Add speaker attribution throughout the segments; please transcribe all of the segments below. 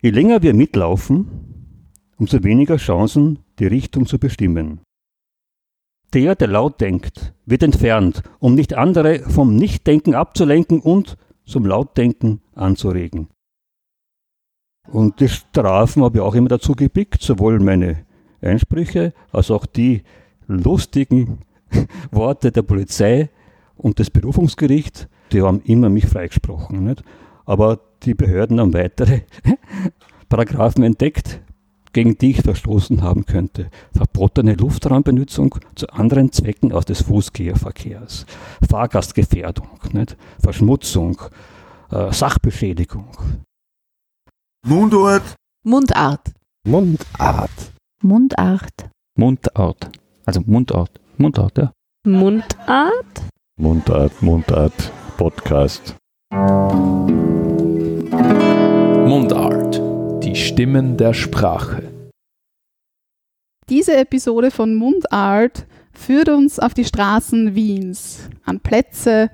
Speaker 1: Je länger wir mitlaufen, umso weniger Chancen, die Richtung zu bestimmen. Der, der laut denkt, wird entfernt, um nicht andere vom Nichtdenken abzulenken und zum Lautdenken anzuregen. Und die Strafen habe ich auch immer dazu gepickt, sowohl meine Einsprüche als auch die lustigen Worte der Polizei und des Berufungsgerichts, die haben immer mich freigesprochen. Nicht? Aber die Behörden haben weitere Paragraphen entdeckt, gegen die ich verstoßen haben könnte. Verbotene Luftraumbenutzung zu anderen Zwecken aus des Fußgängerverkehrs, Fahrgastgefährdung, nicht? Verschmutzung, äh, Sachbeschädigung.
Speaker 2: Mundart.
Speaker 3: Mundart.
Speaker 4: Mundart.
Speaker 3: Mundart.
Speaker 5: Mundart. Also Mundart. Mundart, ja.
Speaker 3: Mundart?
Speaker 4: Mundart, Mundart, Podcast.
Speaker 6: Mundart. Die Stimmen der Sprache.
Speaker 7: Diese Episode von Mundart führt uns auf die Straßen Wiens, an Plätze,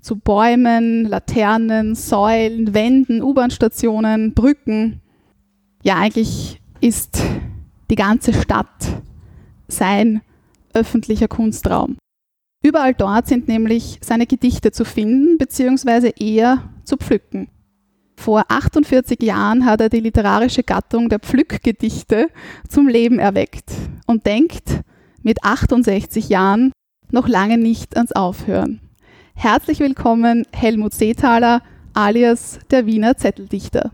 Speaker 7: zu Bäumen, Laternen, Säulen, Wänden, U-Bahn-Stationen, Brücken. Ja, eigentlich ist die ganze Stadt sein öffentlicher Kunstraum. Überall dort sind nämlich seine Gedichte zu finden bzw. eher zu pflücken. Vor 48 Jahren hat er die literarische Gattung der Pflückgedichte zum Leben erweckt und denkt mit 68 Jahren noch lange nicht ans Aufhören. Herzlich willkommen, Helmut Seethaler, alias der Wiener Zetteldichter.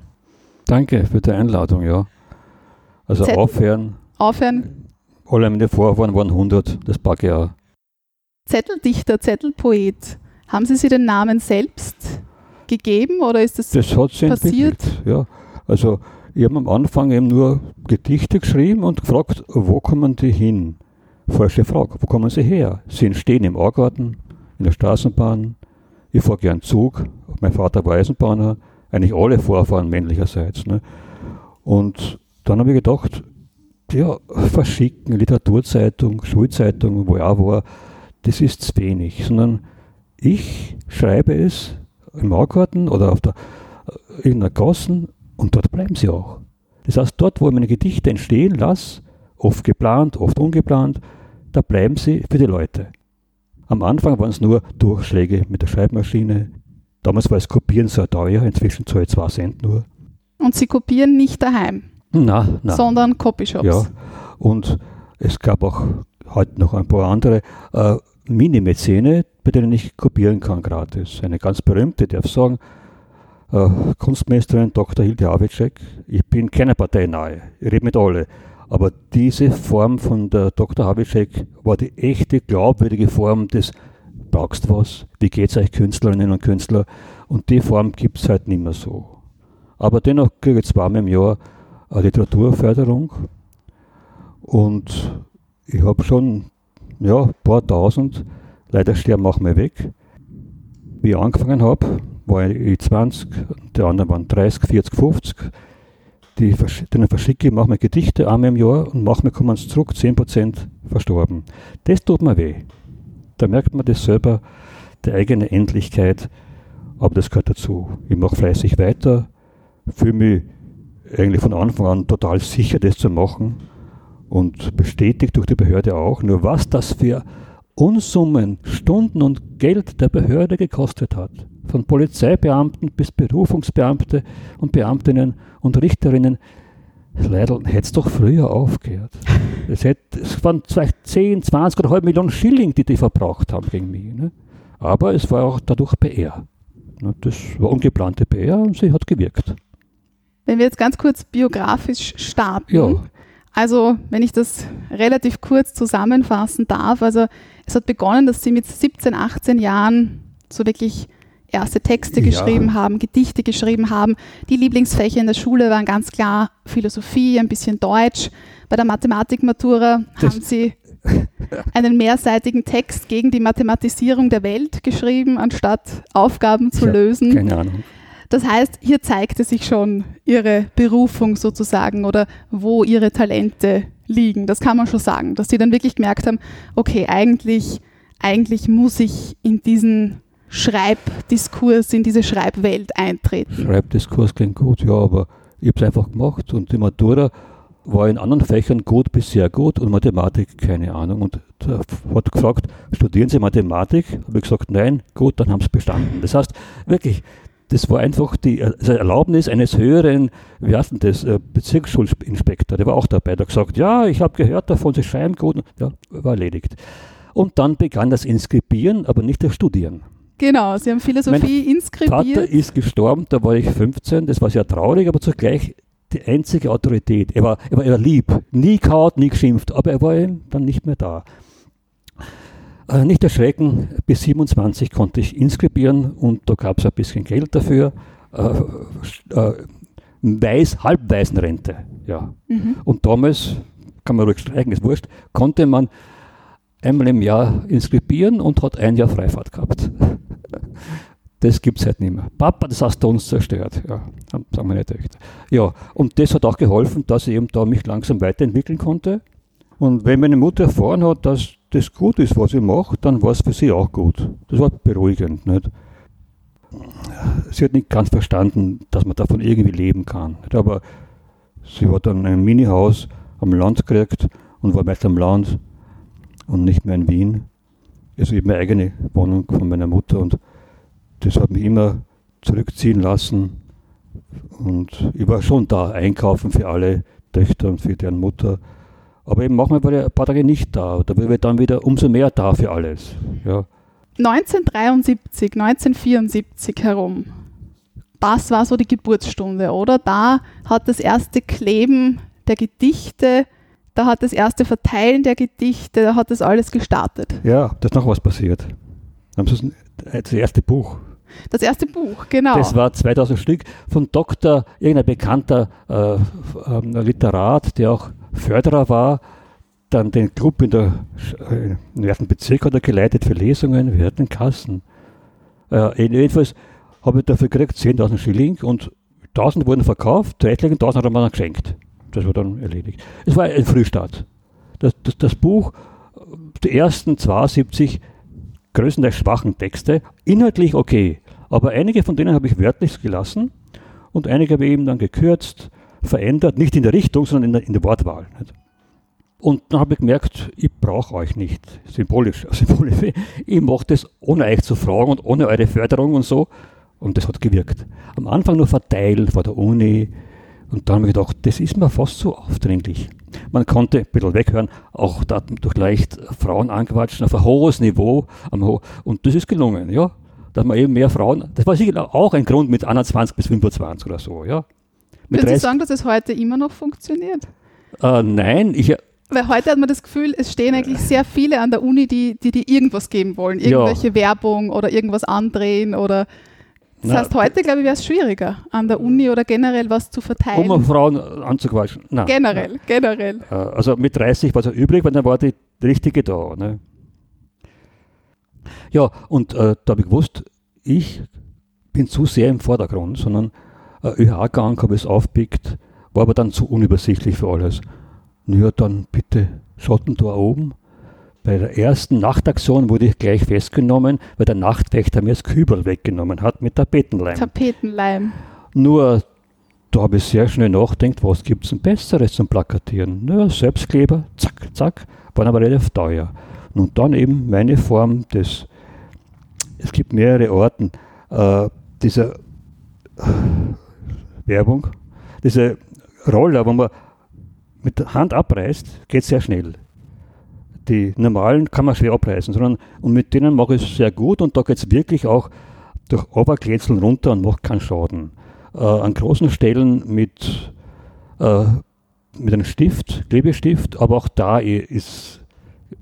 Speaker 1: Danke für die Einladung, ja. Also
Speaker 7: Zettel-
Speaker 1: aufhören,
Speaker 7: Aufhören,
Speaker 1: alle meine Vorfahren waren 100, das packe ich auch.
Speaker 7: Zetteldichter, Zettelpoet. Haben Sie sich den Namen selbst gegeben oder ist es
Speaker 1: Das hat
Speaker 7: passiert?
Speaker 1: Ja. Also ich habe am Anfang eben nur Gedichte geschrieben und gefragt, wo kommen die hin? Falsche Frage, wo kommen sie her? Sie entstehen im Augarten, in der Straßenbahn. Ich fahre gern Zug. Mein Vater war Eisenbahner. Eigentlich alle Vorfahren männlicherseits. Ne? Und dann habe ich gedacht, ja, verschicken, Literaturzeitung, Schulzeitung, wo ich auch war, das ist wenig, sondern ich schreibe es im Augarten oder auf der äh, irgendeiner Gassen und dort bleiben sie auch. Das heißt, dort, wo ich meine Gedichte entstehen lasse, oft geplant, oft ungeplant, da bleiben sie für die Leute. Am Anfang waren es nur Durchschläge mit der Schreibmaschine. Damals war das Kopieren sehr teuer, inzwischen zahle ich 2 Cent nur.
Speaker 7: Und Sie kopieren nicht daheim,
Speaker 1: Na, na.
Speaker 7: sondern Copyshops.
Speaker 1: Ja, und es gab auch heute noch ein paar andere äh, Mini-Mäzene, bei denen ich kopieren kann gratis. Eine ganz berühmte, ich darf sagen, äh, Kunstmeisterin Dr. Hilde Havicek. Ich bin keiner Partei nahe, ich rede mit alle. Aber diese Form von der Dr. Havicek war die echte, glaubwürdige Form des brauchst was, wie geht's euch Künstlerinnen und Künstler? Und die Form gibt es halt nicht mehr so. Aber dennoch kriege ich zweimal im Jahr eine Literaturförderung und ich habe schon ja, ein paar tausend, leider sterben auch mal weg. Wie ich angefangen habe, war ich 20, die anderen waren 30, 40, 50. Die, denen verschicke ich, mache mir Gedichte einmal im Jahr und mache mir kommen sie zurück, 10% verstorben. Das tut mir weh. Da merkt man das selber, die eigene Endlichkeit, aber das gehört dazu. Ich mache fleißig weiter, fühle mich eigentlich von Anfang an total sicher, das zu machen und bestätigt durch die Behörde auch. Nur was das für Unsummen, Stunden und Geld der Behörde gekostet hat. Von Polizeibeamten bis Berufungsbeamte und Beamtinnen und Richterinnen. Leider hätte es doch früher aufgehört. Es, hätte, es waren vielleicht 10, 20 oder halb Millionen Schilling, die die verbraucht haben gegen mich. Ne? Aber es war auch dadurch PR. Ne? Das war ungeplante PR und sie hat gewirkt.
Speaker 7: Wenn wir jetzt ganz kurz biografisch starten.
Speaker 1: Ja.
Speaker 7: Also, wenn ich das relativ kurz zusammenfassen darf, also es hat begonnen, dass Sie mit 17, 18 Jahren so wirklich erste Texte
Speaker 1: Ja.
Speaker 7: geschrieben haben, Gedichte geschrieben haben. Die Lieblingsfächer in der Schule waren ganz klar Philosophie, ein bisschen Deutsch. Bei der Mathematikmatura haben Sie einen mehrseitigen Text gegen die Mathematisierung der Welt geschrieben, anstatt Aufgaben zu lösen.
Speaker 1: Keine Ahnung.
Speaker 7: Das heißt, hier zeigte sich schon Ihre Berufung sozusagen oder wo Ihre Talente liegen. Das kann man schon sagen, dass Sie dann wirklich gemerkt haben, okay, eigentlich, eigentlich muss ich in diesen Schreibdiskurs, in diese Schreibwelt eintreten.
Speaker 1: Schreibdiskurs klingt gut, ja, aber Ich habe es einfach gemacht und die Matura war in anderen Fächern gut bis sehr gut und Mathematik keine Ahnung. Und er hat gefragt, studieren Sie Mathematik? Habe ich gesagt, nein, gut, dann haben Sie bestanden. Das heißt, wirklich, das war einfach die also Erlaubnis eines höheren, wie heißt denn das, äh, Bezirksschulinspektor, der war auch dabei, der hat gesagt, ja, ich habe gehört davon, Sie schreiben gut, ja, war erledigt. Und dann begann das Inskribieren, aber nicht das Studieren.
Speaker 7: Genau, Sie haben Philosophie
Speaker 1: Vater
Speaker 7: inskribiert.
Speaker 1: ist gestorben, da war ich 15, das war sehr traurig, aber zugleich die einzige Autorität. Er war, er war, er war lieb, nie kaut, nie geschimpft, aber er war eben dann nicht mehr da. Äh, nicht erschrecken, bis 27 konnte ich inskribieren und da gab es ein bisschen Geld dafür. Äh, äh, Weiß, Halbwaisenrente, ja.
Speaker 7: Mhm.
Speaker 1: Und damals, kann man ruhig streichen, ist wurscht, konnte man einmal im Jahr inskribieren und hat ein Jahr Freifahrt gehabt. Das gibt es halt nicht mehr. Papa, das hast du uns zerstört. Ja, sagen meine Töchter. Ja, und das hat auch geholfen, dass ich eben da mich langsam weiterentwickeln konnte. Und wenn meine Mutter erfahren hat, dass das gut ist, was ich mache, dann war es für sie auch gut. Das war beruhigend. Nicht? Sie hat nicht ganz verstanden, dass man davon irgendwie leben kann. Nicht? Aber sie hat dann ein Mini-Haus am Land gekriegt und war meist am Land und nicht mehr in Wien. Also habe meine eigene Wohnung von meiner Mutter und das hat mich immer zurückziehen lassen. Und ich war schon da, einkaufen für alle Töchter und für deren Mutter. Aber eben manchmal war ich ein paar Tage nicht da. Da war ich dann wieder umso mehr da für alles. Ja.
Speaker 7: 1973, 1974 herum. Das war so die Geburtsstunde, oder? Da hat das erste Kleben der Gedichte, da hat das erste Verteilen der Gedichte, da hat das alles gestartet.
Speaker 1: ja, da ist noch was passiert. Sie das, erste Buch.
Speaker 7: Das erste Buch, genau.
Speaker 1: Das war 2000 Stück von Dr. irgendein bekannter äh, ähm, Literat, der auch Förderer war, dann den Club in der, äh, ersten Bezirk hat er geleitet für Lesungen, wir hatten Kassen. Äh, jedenfalls habe ich dafür gekriegt 10.000 Schilling und 1.000 wurden verkauft, 13.000 hat er mir dann geschenkt. Das war dann erledigt. Es war ein Frühstart. Das, das, das Buch, die ersten 72 größtenteils schwachen Texte, inhaltlich okay, aber einige von denen habe ich wörtlich gelassen und einige habe ich eben dann gekürzt, verändert, nicht in der Richtung, sondern in der, in der Wortwahl. Nicht? Und dann habe ich gemerkt, ich brauche euch nicht, symbolisch, symbolisch. Ich mache das ohne euch zu fragen und ohne eure Förderung und so. Und das hat gewirkt. Am Anfang nur verteilt vor der Uni. Und dann habe ich gedacht, das ist mir fast zu aufdringlich. Man konnte ein bisschen weghören, auch da durch leicht Frauen anquatschen auf ein hohes Niveau. Und das ist gelungen, ja. Dass man eben mehr Frauen, das war sicher auch ein Grund mit 21 bis 25 oder so, ja. Mit
Speaker 7: Würden Sie
Speaker 1: 30
Speaker 7: sagen, dass es heute immer noch funktioniert?
Speaker 1: äh, nein, ich,
Speaker 7: Weil heute hat man das Gefühl, es stehen eigentlich sehr viele an der Uni, die die, die irgendwas geben wollen. Irgendwelche Werbung oder irgendwas andrehen oder. Das
Speaker 1: Na,
Speaker 7: heißt, heute, glaube ich, wäre es schwieriger, an der Uni oder generell was zu verteilen.
Speaker 1: um Frauen anzuquatschen. Nein.
Speaker 7: generell, generell.
Speaker 1: Äh, Also mit 30 war es ja üblich, weil dann war die richtige da. Ne? Ja, und äh, da habe ich gewusst, ich bin zu sehr im Vordergrund, sondern äh, ÖH-Gang habe ich es aufpickt, war aber dann zu unübersichtlich für alles. Ja, dann bitte Schottentor oben. Bei der ersten Nachtaktion wurde ich gleich festgenommen, weil der Nachtwächter mir das Kübel weggenommen hat mit Tapetenleim.
Speaker 7: Tapetenleim.
Speaker 1: Nur, da habe ich sehr schnell nachgedacht, was gibt es denn Besseres zum Plakatieren? Naja, Selbstkleber, zack, zack, waren aber relativ teuer. Und dann eben meine Form des, es gibt mehrere Orten, äh, dieser Werbung, diese Roller, wo man mit der Hand abreißt, geht sehr schnell. Die normalen kann man schwer abreißen, sondern und mit denen mache ich es sehr gut und da geht es wirklich auch durch Oberkletzeln runter und macht keinen Schaden. Äh, an großen Stellen mit, äh, mit einem Stift, Klebestift, aber auch da ist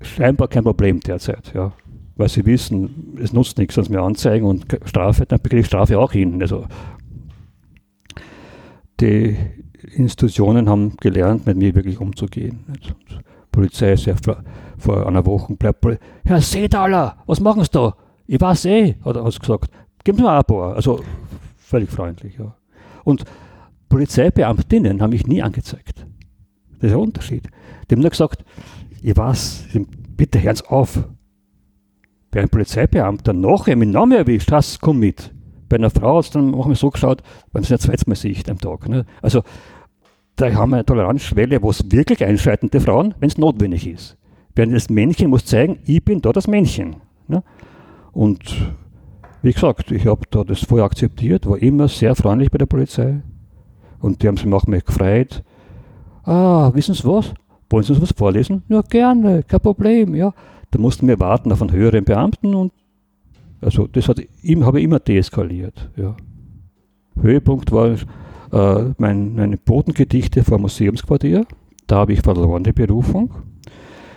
Speaker 1: scheinbar kein Problem derzeit. Ja. Weil sie wissen, es nutzt nichts, sonst mir anzeigen und Strafe, dann kriege ich Strafe auch hin. Also die Institutionen haben gelernt, mit mir wirklich umzugehen. Und Polizei ist ja vor, vor einer Woche bleibt Herr Sedaler, was machen Sie da? Ich weiß eh, hat er hat gesagt. Geben Sie mir ein paar. Also völlig freundlich, ja. Und Polizeibeamtinnen haben mich nie angezeigt. Das ist ein Unterschied. Die haben nur gesagt, ich weiß, bitte hören Sie auf. Wer ein Polizeibeamter nachher mit Namen erwischt, hast komm mit. Bei einer Frau hat dann manchmal so geschaut, wenn sie ein zweites Mal sieht am Tag. Ne? Also da haben wir eine Toleranzschwelle, wo es wirklich einschreiten, die Frauen, wenn es notwendig ist. Während das Männchen muss zeigen, ich bin da das Männchen. Ne? Und wie gesagt, ich habe da das voll akzeptiert, war immer sehr freundlich bei der Polizei. Und die haben sich manchmal gefreut. Ah, wissen Sie was? Wollen Sie uns was vorlesen? Ja, gerne, kein Problem, ja. Da mussten wir warten auf einen höheren Beamten und also das hat ihm habe ich immer deeskaliert. Ja. Höhepunkt war äh, mein, meine Bodengedichte vor Museumsquartier. Da habe ich verloren die Berufung.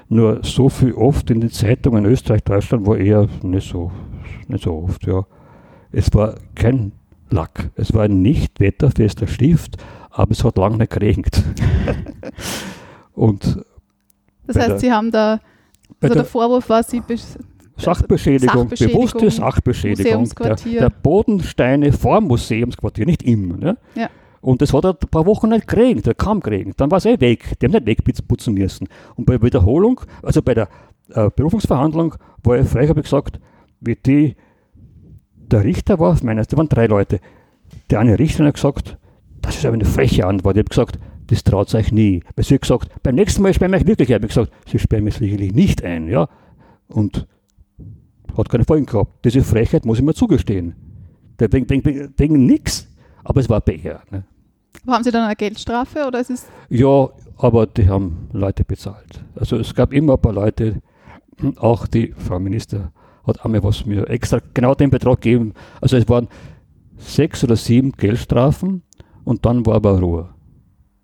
Speaker 1: Nur so viel oft in den Zeitungen Österreich, Deutschland war eher nicht so, nicht so oft. Ja. Es war kein Lack. Es war ein nicht wetterfester Stift, aber es hat lange nicht geregnet. Und
Speaker 7: Das heißt, Sie haben da, also
Speaker 1: der
Speaker 7: der Vorwurf war, Sie
Speaker 1: Sachbeschädigung,
Speaker 7: Sachbeschädigung,
Speaker 1: bewusste Sachbeschädigung der, der Bodensteine vor Museumsquartier, nicht immer. Ne?
Speaker 7: Ja.
Speaker 1: Und das hat ein paar Wochen nicht geregnet, da kam geregnet. Dann war es eh weg. Die haben nicht wegputzen müssen. Und bei Wiederholung, also bei der äh, Berufungsverhandlung, war ich frech, habe ich gesagt, wie die, der Richter war, ich meine, da waren drei Leute. Der eine Richter hat gesagt, das ist aber eine freche Antwort. Ich habe gesagt, das traut euch nie. Weil sie hat gesagt, beim nächsten Mal sperren wir euch wirklich ein. Ich habe gesagt, sie sperren mich sicherlich nicht ein. Ja? Und hat keine Folgen gehabt. Diese Frechheit muss ich mir zugestehen. Der- Wegen, wegen, wegen nichts, aber es war BR. Ne?
Speaker 7: Aber haben Sie dann eine Geldstrafe oder ist es
Speaker 1: Ja, aber die haben Leute bezahlt. Also es gab immer ein paar Leute, auch die Frau Minister hat einmal was mir extra genau den Betrag gegeben. Also es waren sechs oder sieben Geldstrafen und dann war aber Ruhe.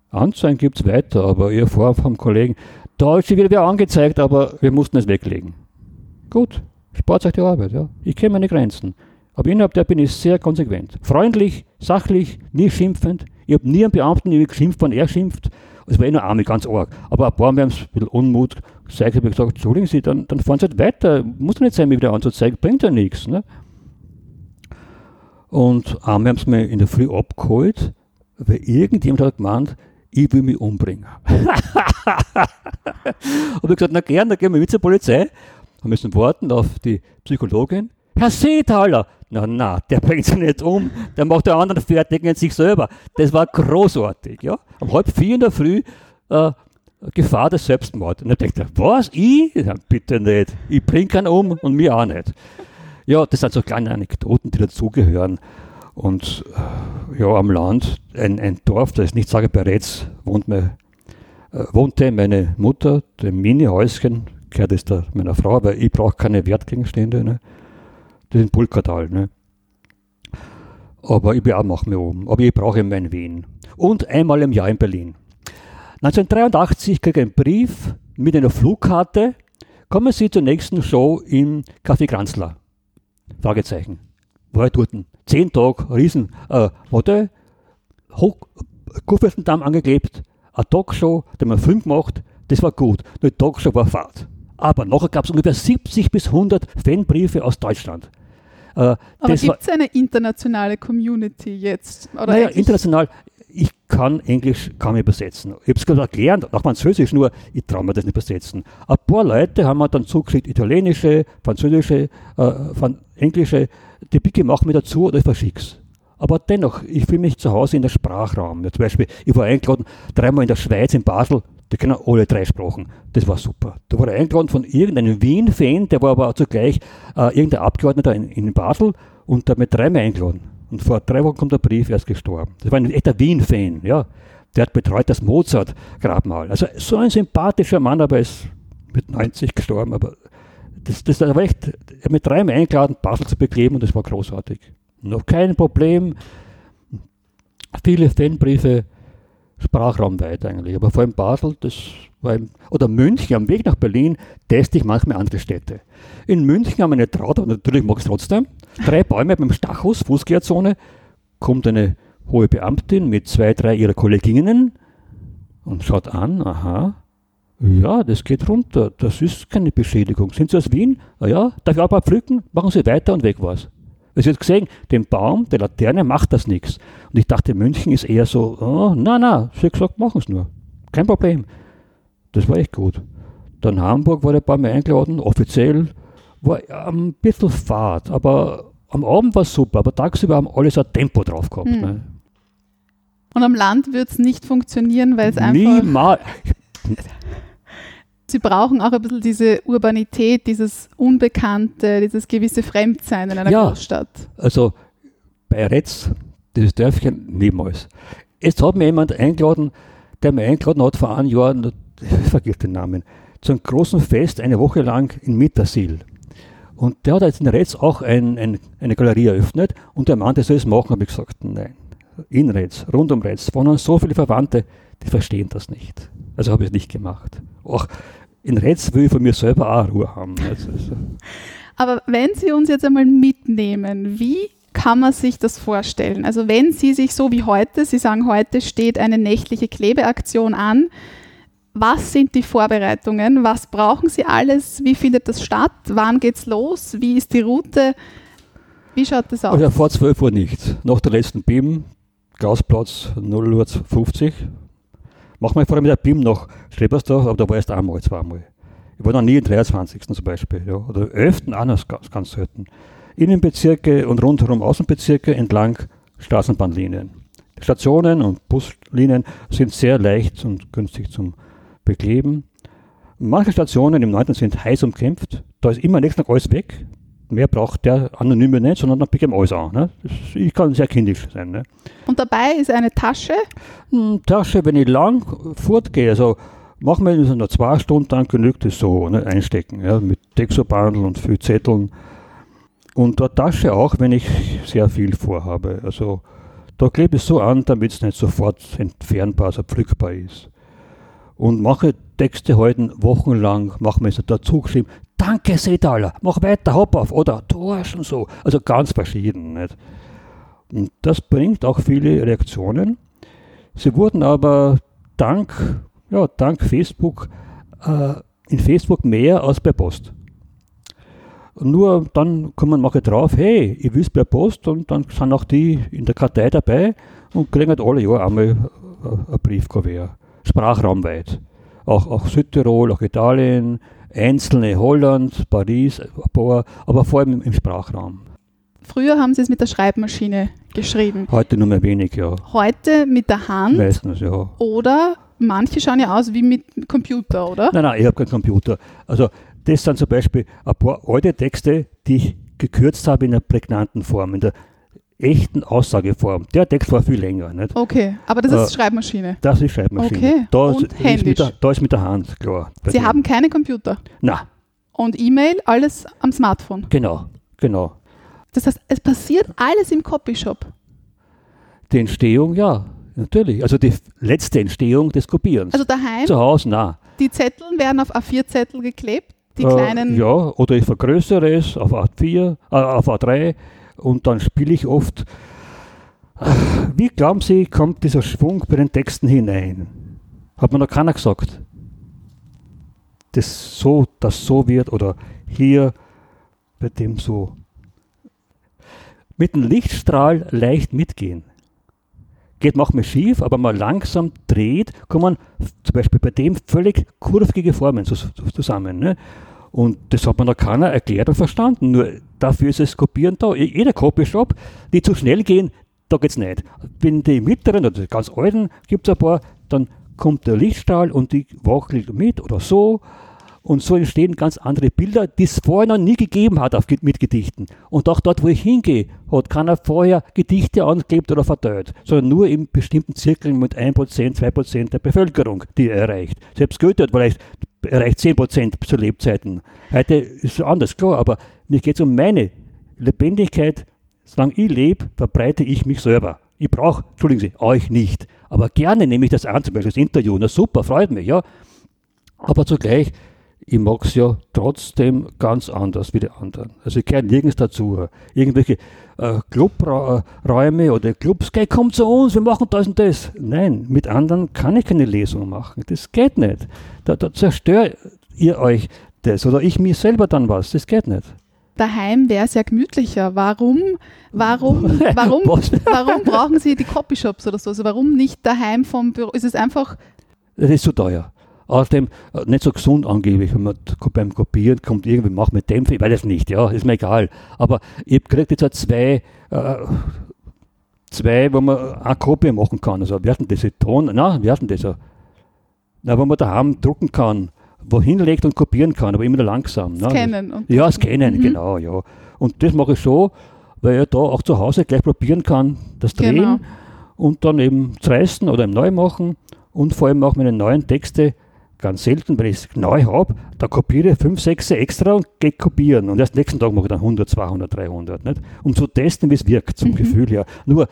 Speaker 1: Anzeigen gibt es weiter, aber ihr Vorwurf vom Kollegen, da ist sie wieder angezeigt, aber wir mussten es weglegen. Gut, spart euch die Arbeit, ja. Ich kenne meine Grenzen. Aber innerhalb der bin ich sehr konsequent. Freundlich, sachlich, nie schimpfend. Ich habe nie einen Beamten geschimpft, wenn er schimpft. Es war eh nur einmal ganz arg. Aber ein paar haben sie ein bisschen Unmut gezeigt. Ich habe gesagt, entschuldigen Sie, dann, dann fahren Sie halt weiter. Muss doch nicht sein, mich wieder anzuzeigen. Bringt ja nichts. Ne? Und einmal haben sie mich in der Früh abgeholt, weil irgendjemand hat gemeint, ich will mich umbringen. habe ich gesagt, na gern, dann gehen wir mit zur Polizei. Wir müssen warten auf die Psychologin. Herr Seethaler! Na, na, der bringt sich nicht um, der macht der anderen fertig in sich selber. Das war großartig, ja. Um halb vier in der Früh äh, Gefahr des Selbstmords. Und denkt er, was, ich? Ja, bitte nicht. Ich bring keinen um und mir auch nicht. Ja, das sind so kleine Anekdoten, die dazugehören. Und äh, ja, am Land, ein, ein Dorf, das ich nicht sage, bereits wohnt meine, äh, wohnte meine Mutter, dem Mini-Häuschen, gehört es da meiner Frau, weil ich brauche keine Wertgegenstände. Ne? Das in Pulkatal. Ne? Aber ich bin auch mir oben. Aber ich brauche immer in Wien. Und einmal im Jahr in Berlin. 1983 kriege ich einen Brief mit einer Flugkarte. Kommen Sie zur nächsten Show im Café Kranzler. Fragezeichen. War ich dort. Zehn Tage, riesen, äh, warte, Kurfürstendamm angeklebt, eine Talkshow, da haben wir Film gemacht, das war gut. Nur die Talkshow war Fahrt. Aber nachher gab es ungefähr 70 bis 100 Fanbriefe aus Deutschland. Äh,
Speaker 7: Aber gibt es eine internationale Community jetzt? Oder
Speaker 1: naja, international. Ich kann Englisch kaum übersetzen. Ich habe es gerade gelernt, auch Französisch, nur ich traue mir das nicht übersetzen. Ein paar Leute haben mir dann zugeschickt, italienische, französische, äh, von englische, die Bicke machen mir dazu oder ich verschick's. Aber dennoch, ich fühle mich zu Hause in der Sprachraum. Ja, zum Beispiel, ich war eingeladen, dreimal in der Schweiz, in Basel, die können alle drei Sprachen. Das war super. Da er eingeladen von irgendeinem Wien-Fan, der war aber auch zugleich äh, irgendein Abgeordneter in, in Basel und der hat dreimal eingeladen. Und vor drei Wochen kommt der Brief, er ist gestorben. Das war ein echter Wien-Fan, ja. Der hat betreut das Mozart-Grabmal. Also so ein sympathischer Mann, aber er ist mit 90 gestorben. Aber das, das war echt, er hat mich dreimal eingeladen, Basel zu bekleben und das war großartig. Noch kein Problem. Viele Fanbriefe, sprachraumweit eigentlich. Aber vor allem Basel, das war im, oder München, am Weg nach Berlin, teste ich manchmal andere Städte. In München haben wir eine Traut, aber natürlich mag ich es trotzdem. Drei Bäume dem Stachus, Fußgängerzone, kommt eine hohe Beamtin mit zwei, drei ihrer Kolleginnen und schaut an, aha, ja, das geht runter, das ist keine Beschädigung. Sind Sie aus Wien? Ah ja, darf ich auch ein pflücken? Machen Sie weiter und weg war's. Sie hat gesehen, dem Baum, der Laterne macht das nichts. Und ich dachte, München ist eher so, oh, na, na, sie hat gesagt, machen es nur. Kein Problem. Das war echt gut. Dann Hamburg war der Baum eingeladen, offiziell. War ein bisschen fad, aber am Abend war es super, aber tagsüber haben alle so ein Tempo drauf gehabt.
Speaker 7: Hm.
Speaker 1: Ne?
Speaker 7: Und am Land wird es nicht funktionieren, weil es einfach.
Speaker 1: Niemals.
Speaker 7: Sie brauchen auch ein bisschen diese Urbanität, dieses Unbekannte, dieses gewisse Fremdsein in einer
Speaker 1: Ja.
Speaker 7: Großstadt.
Speaker 1: Also bei Retz, dieses Dörfchen, niemals. Jetzt hat mir jemand eingeladen, der mir eingeladen hat vor einem Jahr, ich vergiss den Namen, zu einem großen Fest eine Woche lang in Mittersil. Und der hat jetzt in Retz auch ein, ein, eine Galerie eröffnet und der meinte, soll es machen, habe ich gesagt, nein. In Retz, rund um Retz, wohnen so viele Verwandte, die verstehen das nicht. Also habe ich es nicht gemacht. Auch in Retz will ich von mir selber auch Ruhe haben. Also, also,
Speaker 7: Aber wenn Sie uns jetzt einmal mitnehmen, wie kann man sich das vorstellen? Also wenn Sie sich so wie heute, Sie sagen, heute steht eine nächtliche Klebeaktion an, was sind die Vorbereitungen? Was brauchen Sie alles? Wie findet das statt? Wann geht's los? Wie ist die Route? Wie schaut das aus?
Speaker 1: Also vor 12 Uhr nicht. Nach der letzten BIM, Gausplatz 0 Uhr 50. Machen wir vorher mit der BIM nach Strebersdorf, aber da war erst einmal, zweimal. Ich war noch nie im 23. zum Beispiel. Ja. Oder 11. auch noch ganz, ganz selten. Innenbezirke und rundherum Außenbezirke entlang Straßenbahnlinien. Stationen und Buslinien sind sehr leicht und günstig zum Bekleben. Manche Stationen im 9. sind heiß umkämpft. Da ist immer nächstes alles weg. Mehr braucht der Anonyme nicht, sondern dann picken alles an. Ne? Ich kann sehr kindisch sein. Ne?
Speaker 7: Und dabei ist eine Tasche.
Speaker 1: Hm, Tasche, wenn ich lang fortgehe, also machen wir so nur zwei Stunden, dann genügt es so, ne, einstecken, ja, mit Dexobandel und viel Zetteln. Und eine Tasche auch, wenn ich sehr viel vorhabe. Also da klebe ich so an, damit es nicht sofort entfernbar, also pflückbar ist. Und manche Texte halten wochenlang, machen wir es dazu geschrieben, danke Seetaler, mach weiter, hopp auf, oder Torsch und so. Also ganz verschieden. Nicht? Und das bringt auch viele Reaktionen. Sie wurden aber dank, ja, dank Facebook äh, in Facebook mehr als per Post. Nur dann kommen manche drauf, hey, ich will es per Post und dann sind auch die in der Kartei dabei und kriegen halt alle Jahr einmal äh, ein Briefkuvert, sprachraumweit. Auch, auch Südtirol, auch Italien, einzelne Holland, Paris, ein paar, aber vor allem im, im Sprachraum.
Speaker 7: Früher haben Sie es mit der Schreibmaschine geschrieben.
Speaker 1: Heute nur mehr wenig, ja.
Speaker 7: Heute mit der Hand
Speaker 1: Meistens, ja.
Speaker 7: oder manche schauen ja aus wie mit Computer, oder?
Speaker 1: Nein, nein, ich habe keinen Computer. Also das sind zum Beispiel ein paar alte Texte, die ich gekürzt habe in einer prägnanten Form, in der echten Aussageform. Der Text war viel länger. Nicht?
Speaker 7: Okay, aber das ist
Speaker 1: Äh,
Speaker 7: Schreibmaschine.
Speaker 1: Das ist Schreibmaschine.
Speaker 7: Okay,
Speaker 1: Da,
Speaker 7: und
Speaker 1: ist,
Speaker 7: händisch.
Speaker 1: mit der, da ist mit der Hand, klar.
Speaker 7: Sie haben keine Computer.
Speaker 1: Na,
Speaker 7: Und E-Mail, alles am Smartphone.
Speaker 1: genau, genau.
Speaker 7: Das heißt, es passiert alles im Copyshop.
Speaker 1: Die Entstehung, ja, natürlich. Also die letzte Entstehung des Kopierens.
Speaker 7: Also daheim,
Speaker 1: Zu Hause, na.
Speaker 7: die Zettel werden auf A4-Zettel geklebt, die
Speaker 1: Äh,
Speaker 7: kleinen.
Speaker 1: Ja, oder ich vergrößere es auf A4, äh, auf A3 und dann spiele ich oft. Äh, Wie glauben Sie, kommt dieser Schwung bei den Texten hinein? Hat mir noch keiner gesagt. Das so, das so wird oder hier bei dem so. Mit dem Lichtstrahl leicht mitgehen. Geht manchmal schief, aber mal langsam dreht, kommen zum Beispiel bei dem völlig kurvige Formen zus- zusammen. Ne? Und das hat mir noch keiner erklärt und verstanden. Nur dafür ist das Kopieren da. Je- Jeder Copyshop, die zu schnell gehen, da geht's nicht. Wenn die mittleren oder die ganz alten gibt es ein paar, dann kommt der Lichtstrahl und die wackelt mit oder so. Und so entstehen ganz andere Bilder, die es vorher noch nie gegeben hat auf, mit Gedichten. Und auch dort, wo ich hingehe, hat keiner vorher Gedichte angeklebt oder verteilt, sondern nur in bestimmten Zirkeln mit 1%, 2% der Bevölkerung, die er erreicht. Selbst Goethe hat vielleicht erreicht 10% zu Lebzeiten. Heute ist es anders, klar, aber mir geht es um meine Lebendigkeit. Solange ich lebe, verbreite ich mich selber. Ich brauche, entschuldigen Sie, euch nicht. Aber gerne nehme ich das an, zum Beispiel das Interview. Na super, freut mich, ja. Aber zugleich, ich mag es ja trotzdem ganz anders wie die anderen. Also ich gehöre nirgends dazu. Irgendwelche äh, Clubräume oder Clubs, geh, komm zu uns, wir machen das und das. Nein, mit anderen kann ich keine Lesung machen. Das geht nicht. Da, da zerstört ihr euch das oder ich mir selber dann was. Das geht nicht.
Speaker 7: Daheim wäre es ja gemütlicher. Warum, warum, warum, warum brauchen Sie die Copyshops oder so? Also warum nicht daheim vom Büro? Ist es einfach,
Speaker 1: Das ist zu teuer. Außerdem äh, nicht so gesund angeblich, wenn man beim Kopieren kommt irgendwie, mach mit Dämpfe, ich weiß es nicht, ja, ist mir egal. Aber ich kriege jetzt auch zwei, äh, zwei, wo man eine Kopie machen kann. Also, heißt denn das? Ton? Nein, wie heißt denn das? Na, wo man daheim drucken kann, wohin legt und kopieren kann, aber immer nur langsam. ne?
Speaker 7: Scannen. Und
Speaker 1: Ja, scannen,
Speaker 7: Mhm.
Speaker 1: genau, ja. Und das mache ich so, weil ich da auch zu Hause gleich probieren kann, das Drehen
Speaker 7: Genau.
Speaker 1: und dann eben zerreißen oder eben neu machen und vor allem auch meine neuen Texte ganz selten, wenn ich es neu habe, da kopiere ich 5, 6 extra und gehe kopieren. Und erst nächsten Tag mache ich dann 100, 200, 300, nicht? um zu testen, wie es wirkt, zum
Speaker 7: Mhm.
Speaker 1: Gefühl her. Nur,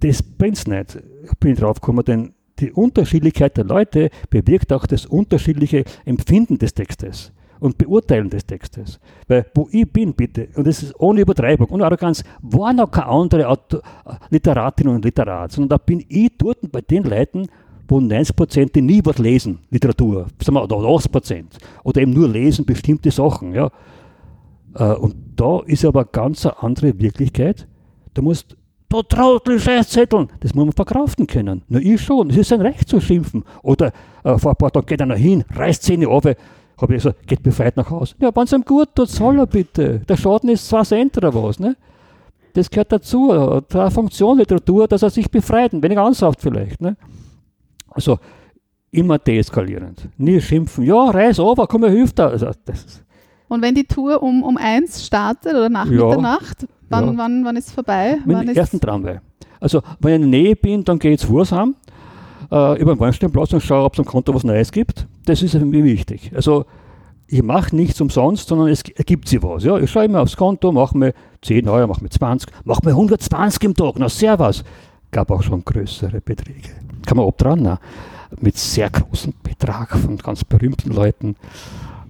Speaker 1: das bringt es nicht, bin ich drauf gekommen, denn die Unterschiedlichkeit der Leute bewirkt auch das unterschiedliche Empfinden des Textes und Beurteilen des Textes. Weil wo ich bin, bitte, und das ist ohne Übertreibung, ohne Arroganz, war noch keine andere Autor, Literatin und Literat, sondern da bin ich dort bei den Leuten, wo 90 Prozent nie was lesen, Literatur, sagen wir, oder 80 Prozent, oder eben nur lesen bestimmte Sachen. Ja. Äh, Und da ist aber eine ganz andere Wirklichkeit. Du musst, du Trottel, Scheißzetteln, das muss man verkraften können. Na, ich schon, es ist sein Recht zu schimpfen. Oder äh, vor ein paar Tagen geht einer hin, reißt Zähne auf, habe ich gesagt, geht befreit nach Hause. Ja, wenn es ihm gut tut, soll er bitte. Der Schaden ist zwei Cent oder was, ne? Das gehört dazu, der Funktion Literatur, dass er sich befreit, ein wenig ansauft vielleicht, ne? Also, immer deeskalierend. Nie schimpfen, ja, reiß over, komm, er hilft da. Also, das
Speaker 7: Und wenn die Tour um, um eins startet oder nach
Speaker 1: Ja.
Speaker 7: Mitternacht, wann,
Speaker 1: Ja.
Speaker 7: wann, wann ist es vorbei?
Speaker 1: Mit
Speaker 7: wann
Speaker 1: dem ersten Tramway. Also, wenn ich in der Nähe bin, dann gehe ich heim, äh, über den Weinsteinplatz und schaue, ob es am Konto was Neues gibt. Das ist für mich wichtig. Also, ich mache nichts umsonst, sondern es ergibt sich was. Ja, ich schaue immer aufs Konto, mache mir 10 Euro, mache mir 20, mache mir 120 im Tag. Na, servus. Gab auch schon größere Beträge. Kann man obdran, ne? mit sehr großem Betrag von ganz berühmten Leuten.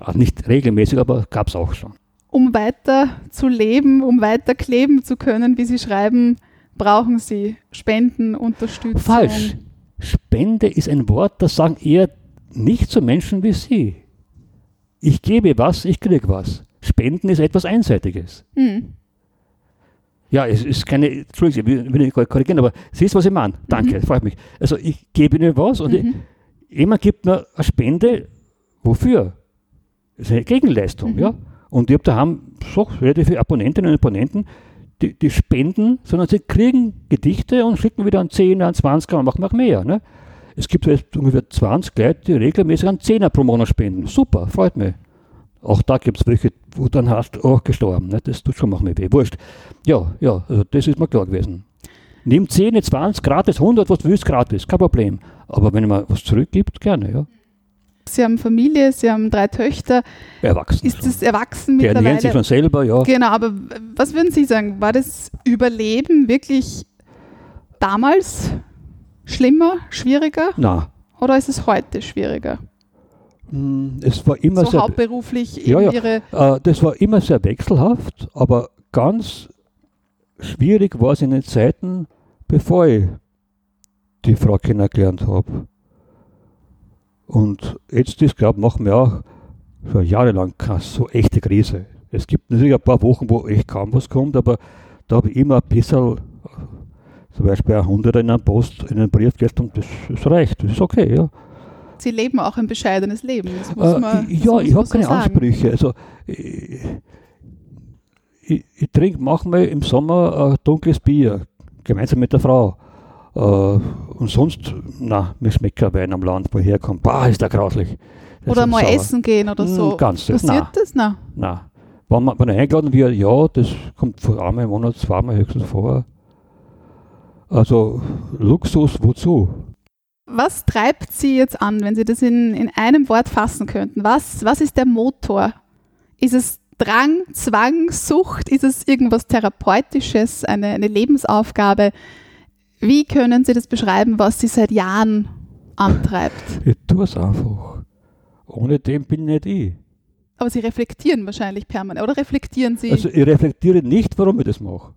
Speaker 1: Äh, Nicht regelmäßig, aber gab es auch schon.
Speaker 7: um weiter zu leben, um weiter kleben zu können, wie Sie schreiben, brauchen Sie Spenden, Unterstützung.
Speaker 1: Falsch. Spende ist ein Wort, das sagen eher nicht so Menschen wie Sie. Ich gebe was, ich kriege was. Spenden ist etwas Einseitiges.
Speaker 7: Hm.
Speaker 1: Ja, es ist keine, Entschuldigung, ich will nicht korrigieren, aber siehst, was ich meine. Danke, freut mich. Also ich gebe Ihnen was und
Speaker 7: Mhm.
Speaker 1: ich, jemand gibt mir eine Spende, wofür? Das ist eine Gegenleistung,
Speaker 7: Mhm.
Speaker 1: ja. Und ich habe daheim so relativ viele Abonnentinnen und Abonnenten, die, die spenden, sondern sie kriegen Gedichte und schicken wieder einen 10er, einen 20er und machen auch mehr. Ne? Es gibt jetzt ungefähr 20 Leute, die regelmäßig einen 10er pro Monat spenden. Super, freut mich. Auch da gibt es welche, wo dann hast, oh, gestorben. Ne? Das tut schon manchmal weh. Wurscht. Ja, ja, also das ist mir klar gewesen. Nimm 10, 20, gratis, 100, was du willst, gratis, kein Problem. Aber wenn man was zurückgibt, gerne, ja.
Speaker 7: Sie haben Familie, Sie haben drei Töchter.
Speaker 1: Erwachsen.
Speaker 7: Ist das erwachsen
Speaker 1: Die ernähren sich
Speaker 7: mittlerweile?
Speaker 1: schon selber, ja.
Speaker 7: Genau, aber was würden Sie sagen? War das Überleben wirklich damals schlimmer, schwieriger
Speaker 1: Na,
Speaker 7: oder ist es heute schwieriger?
Speaker 1: Mm, es war immer
Speaker 7: so
Speaker 1: sehr,
Speaker 7: hauptberuflich
Speaker 1: Ja, ja.
Speaker 7: Ihre
Speaker 1: äh, das war immer sehr wechselhaft, aber ganz schwierig war es in den Zeiten, bevor ich die Frau kennengelernt habe. Und jetzt ist, glaube ich, machen wir auch schon jahrelang keine so echte Krise. Es gibt natürlich ein paar Wochen, wo echt kaum was kommt, aber da habe ich immer ein bisschen, äh, zum Beispiel ein Hunderter in einen Post, in einen Brief und das, das reicht, das ist okay, ja.
Speaker 7: Sie leben auch ein bescheidenes Leben. Das
Speaker 1: Äh,
Speaker 7: man, das
Speaker 1: ja, ich habe keine
Speaker 7: sagen.
Speaker 1: Ansprüche. Also, ich, ich, ich trinke manchmal im Sommer ein dunkles Bier, gemeinsam mit der Frau. Äh, und sonst, na, mir schmeckt kein Wein am Land, wo ich herkomme. Bah, ist der grauslich. Der
Speaker 7: Oder mal
Speaker 1: sauer.
Speaker 7: essen gehen oder
Speaker 1: Mm,
Speaker 7: so.
Speaker 1: ganz.
Speaker 7: Passiert
Speaker 1: Nein.
Speaker 7: das? Na.
Speaker 1: Nein. Wenn man, wenn eingeladen wird, ja, das kommt vor einmal im Monat, zweimal höchstens vor. Also Luxus, wozu?
Speaker 7: Was treibt Sie jetzt an, wenn Sie das in, in einem Wort fassen könnten? Was, was ist der Motor? Ist es Drang, Zwang, Sucht? Ist es irgendwas Therapeutisches, eine, eine Lebensaufgabe? Wie können Sie das beschreiben, was Sie seit Jahren antreibt?
Speaker 1: Ich tue es einfach. Ohne dem bin nicht ich.
Speaker 7: Aber Sie reflektieren wahrscheinlich permanent. Oder reflektieren Sie?
Speaker 1: Also ich reflektiere nicht, warum ich das mache.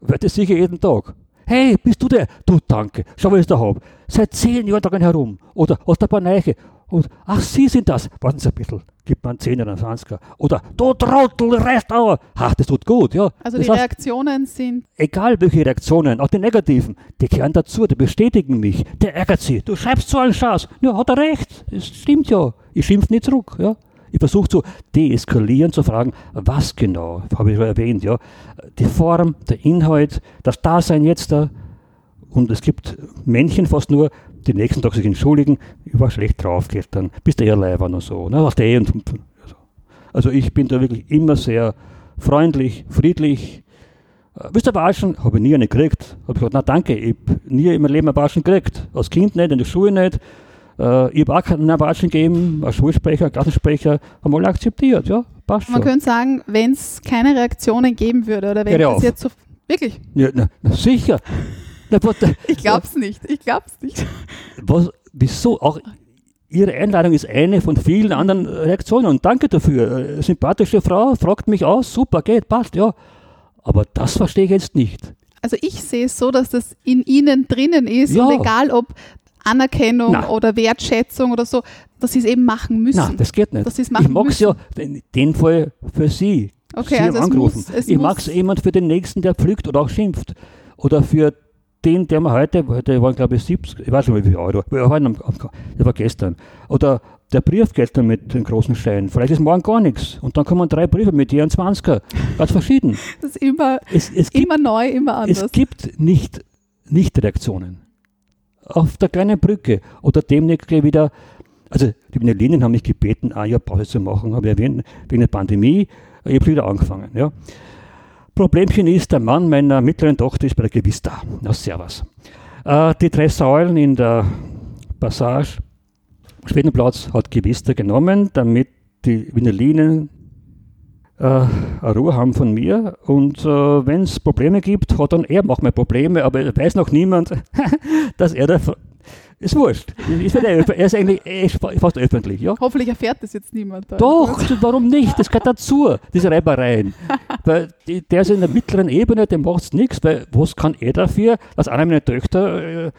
Speaker 1: Weil das sicher jeden Tag. Hey, bist du der? Du, danke. Schau, was ich da habe. Seit zehn Jahren daran herum. Oder hast du ein paar Neiche? Und, ach, Sie sind das. Warten Sie ein bisschen. Gib mir einen Zehner, einen 20er. Oder, du Trottel, Restauer. Ach, das tut gut, ja.
Speaker 7: Also
Speaker 1: das
Speaker 7: die
Speaker 1: heißt,
Speaker 7: Reaktionen sind,
Speaker 1: egal welche Reaktionen, auch die negativen, die gehören dazu, die bestätigen mich. Der ärgert sie. Du schreibst so einen Schatz. Ja, hat er recht. Es stimmt ja. Ich schimpf nicht zurück, ja. Ich versuche zu deeskalieren, zu fragen, was genau, habe ich schon erwähnt, ja. Die Form, der Inhalt, das Dasein jetzt da. Und es gibt Männchen fast nur, die nächsten Tag sich entschuldigen, ich war schlecht drauf gestern, bist du eher leibern und so. Ne? Was der und, also. ich bin da wirklich immer sehr freundlich, friedlich. Äh, wisst ihr, Waschen habe ich nie eine gekriegt. Habe ich gesagt, na danke, ich habe nie in meinem Leben ein Waschen gekriegt. Als Kind nicht, in der Schule nicht. Äh, ich habe auch keinen Waschen gegeben, als Schulsprecher, Klassensprecher, haben alle akzeptiert, ja, passt
Speaker 7: man
Speaker 1: schon.
Speaker 7: könnte sagen, wenn es keine Reaktionen geben würde oder wenn
Speaker 1: auf.
Speaker 7: jetzt so, wirklich,
Speaker 1: Ja, na, na sicher. Na, was,
Speaker 7: ich glaub's nicht, ich glaub's nicht.
Speaker 1: was, wieso? Auch Ihre Einladung ist eine von vielen anderen Reaktionen und danke dafür. Äh, Sympathische Frau, fragt mich aus, super, geht, passt, ja. Aber das verstehe ich jetzt nicht.
Speaker 7: Also ich sehe es so, dass das in ihnen drinnen ist
Speaker 1: Ja.
Speaker 7: und egal ob Anerkennung
Speaker 1: Na.
Speaker 7: oder Wertschätzung oder so, dass sie es eben machen müssen.
Speaker 1: Nein, das geht nicht.
Speaker 7: Dass
Speaker 1: ich mag es ja, in dem Fall für Sie.
Speaker 7: Okay,
Speaker 1: Sie
Speaker 7: also
Speaker 1: haben
Speaker 7: es
Speaker 1: angerufen.
Speaker 7: muss-
Speaker 1: ich mag es jemand für den Nächsten, der pflückt oder auch schimpft. Oder für den, der mir heute, heute waren glaube ich 70, ich weiß nicht mehr wie viel Euro, wir waren das war gestern. Oder der Brief gestern mit dem großen Schein. Vielleicht ist morgen gar nichts. Und dann kommen drei Briefe mit je ein 20er. Ganz verschieden.
Speaker 7: Das ist immer,
Speaker 1: Es, es gibt
Speaker 7: immer neu, immer anders.
Speaker 1: es gibt nicht Nicht-Reaktionen. Auf der kleinen Brücke oder demnächst gleich wieder, also die Benelinen haben mich gebeten, ein Jahr Pause zu machen, habe ich erwähnt, wegen der Pandemie, ich habe wieder angefangen. Ja. Problemchen ist, der Mann meiner mittleren Tochter ist bei der Gewista. Na, servus. Äh, die drei Säulen in der Passage Schwedenplatz hat Gewista genommen, damit die äh, eine Ruhe haben von mir. Und äh, wenn es Probleme gibt, hat dann er manchmal Probleme, aber weiß noch niemand, dass er da. Ist wurscht. Ist er ist eigentlich er ist fast öffentlich. Ja?
Speaker 7: Hoffentlich erfährt das jetzt niemand.
Speaker 1: Doch, warum nicht? Das gehört dazu, diese Reibereien. weil der ist in der mittleren Ebene, dem macht es nichts, weil was kann er dafür, dass einer meiner Töchter äh,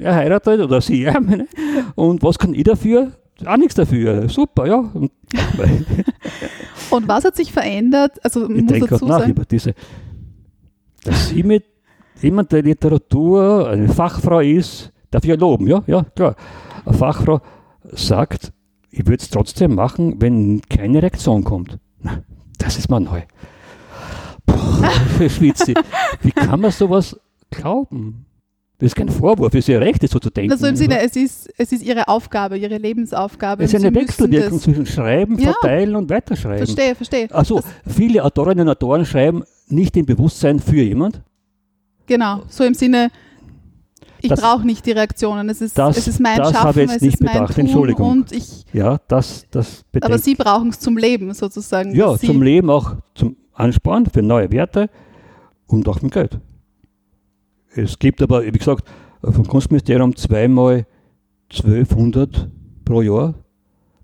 Speaker 1: er heiratet oder sie ja, meine, und was kann ich dafür? Auch nichts dafür. Super, ja. Und,
Speaker 7: Und was hat sich verändert? Also
Speaker 1: ich
Speaker 7: muss
Speaker 1: denke
Speaker 7: dazu
Speaker 1: nach
Speaker 7: sagen,
Speaker 1: über diese, dass sie mit jemand, der Literatur eine Fachfrau ist, darf ich ja loben, ja, ja, klar. Eine Fachfrau sagt, ich würde es trotzdem machen, wenn keine Reaktion kommt. Das ist mal neu. Puh, Schwitzi. Wie kann man sowas glauben? Das ist kein Vorwurf, es ist ihr Recht, das so zu denken.
Speaker 7: also im Sinne, es ist, es ist ihre Aufgabe, ihre Lebensaufgabe.
Speaker 1: es ist eine Wechselwirkung zwischen Schreiben,
Speaker 7: Ja.
Speaker 1: Verteilen und Weiterschreiben.
Speaker 7: Verstehe, verstehe.
Speaker 1: Also viele Autorinnen und Autoren schreiben nicht im Bewusstsein für jemand.
Speaker 7: Genau, so im Sinne, ich brauche nicht die Reaktionen. Es ist,
Speaker 1: Das-
Speaker 7: es ist mein
Speaker 1: das
Speaker 7: Schaffen,
Speaker 1: habe ich jetzt
Speaker 7: es
Speaker 1: nicht
Speaker 7: ist mein
Speaker 1: bedacht,
Speaker 7: Tun
Speaker 1: Entschuldigung.
Speaker 7: und ich,
Speaker 1: Ja, das, das
Speaker 7: aber sie brauchen es zum Leben sozusagen.
Speaker 1: ja, zum Leben auch zum Ansporn für neue Werte und auch mit Geld. Es gibt aber, wie gesagt, vom Kunstministerium zweimal 1200 pro Jahr.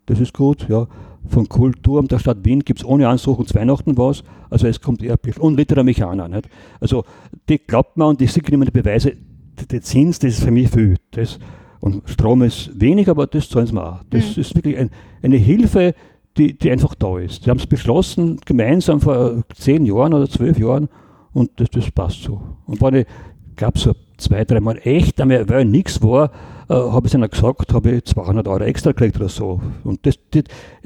Speaker 1: Das ist gut, ja. Von Kulturamt der Stadt Wien gibt es ohne Ansuchen zu Weihnachten was. Also es kommt eher ein bisschen. Und Litera Mechaner. Nicht? Also die glaubt man und die sieht immer die Beweise. Der- Der Zins, das ist für mich viel. Das, und Strom ist wenig, aber das zahlen sie mir auch. Das
Speaker 7: Mhm.
Speaker 1: ist wirklich ein, eine Hilfe, die, die einfach da ist. Sie haben es beschlossen, gemeinsam vor zehn Jahren oder zwölf Jahren und das, das passt so. Und wenn ich, glaube so zwei, dreimal echt, einmal, weil nichts war, äh, habe ich ihnen gesagt, habe ich 200 Euro extra gekriegt oder so. Und das, das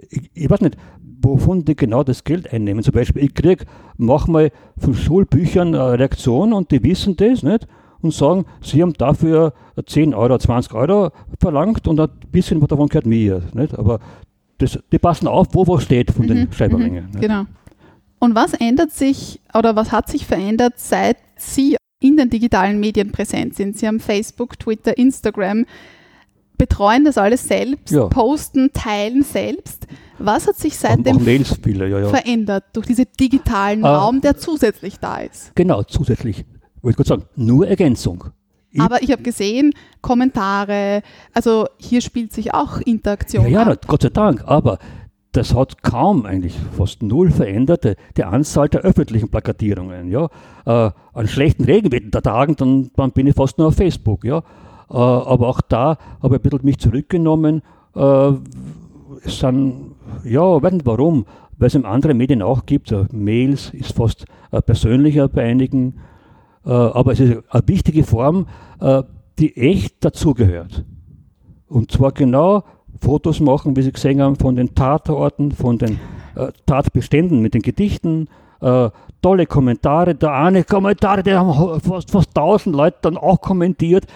Speaker 1: ich, ich weiß nicht, wovon die genau das Geld einnehmen. Zum Beispiel, ich kriege manchmal von Schulbüchern eine Reaktion und die wissen das nicht und sagen, sie haben dafür 10 Euro, 20 Euro verlangt und ein bisschen davon gehört mir. Nicht? Aber das, die passen auf, wo was steht von den
Speaker 7: Mhm,
Speaker 1: Schreiberringen.
Speaker 7: mhm? Genau. Und was ändert sich oder was hat sich verändert, seit Sie in den digitalen Medien präsent sind? Sie haben Facebook, Twitter, Instagram, betreuen das alles selbst,
Speaker 1: Ja.
Speaker 7: posten, teilen selbst. Was hat sich seitdem
Speaker 1: ja, ja.
Speaker 7: verändert durch diesen digitalen
Speaker 1: Ah.
Speaker 7: Raum, der zusätzlich da ist?
Speaker 1: Genau, zusätzlich. Wollte ich gerade sagen, nur Ergänzung. Ich-
Speaker 7: Aber ich habe gesehen, Kommentare, also hier spielt sich auch Interaktion
Speaker 1: Ja, ja. Gott sei Dank, aber das hat kaum eigentlich fast null verändert, die- Anzahl der öffentlichen Plakatierungen. Ja. Äh, an schlechten Regenwettertagen, dann, dann bin ich fast nur auf Facebook. Ja. Äh, aber auch da habe ich ein bisschen mich zurückgenommen, äh, es sind, ja, weiß nicht warum, weil es in anderen Medien auch gibt. Mails ist fast äh, persönlicher bei einigen, äh, aber es ist eine wichtige Form, äh, die echt dazugehört. Und zwar genau Fotos machen, wie Sie gesehen haben, von den Tatorten, von den äh, Tatbeständen mit den Gedichten, äh, tolle Kommentare. Der eine Kommentare, die haben fast, fast 1000 Leute dann auch kommentiert.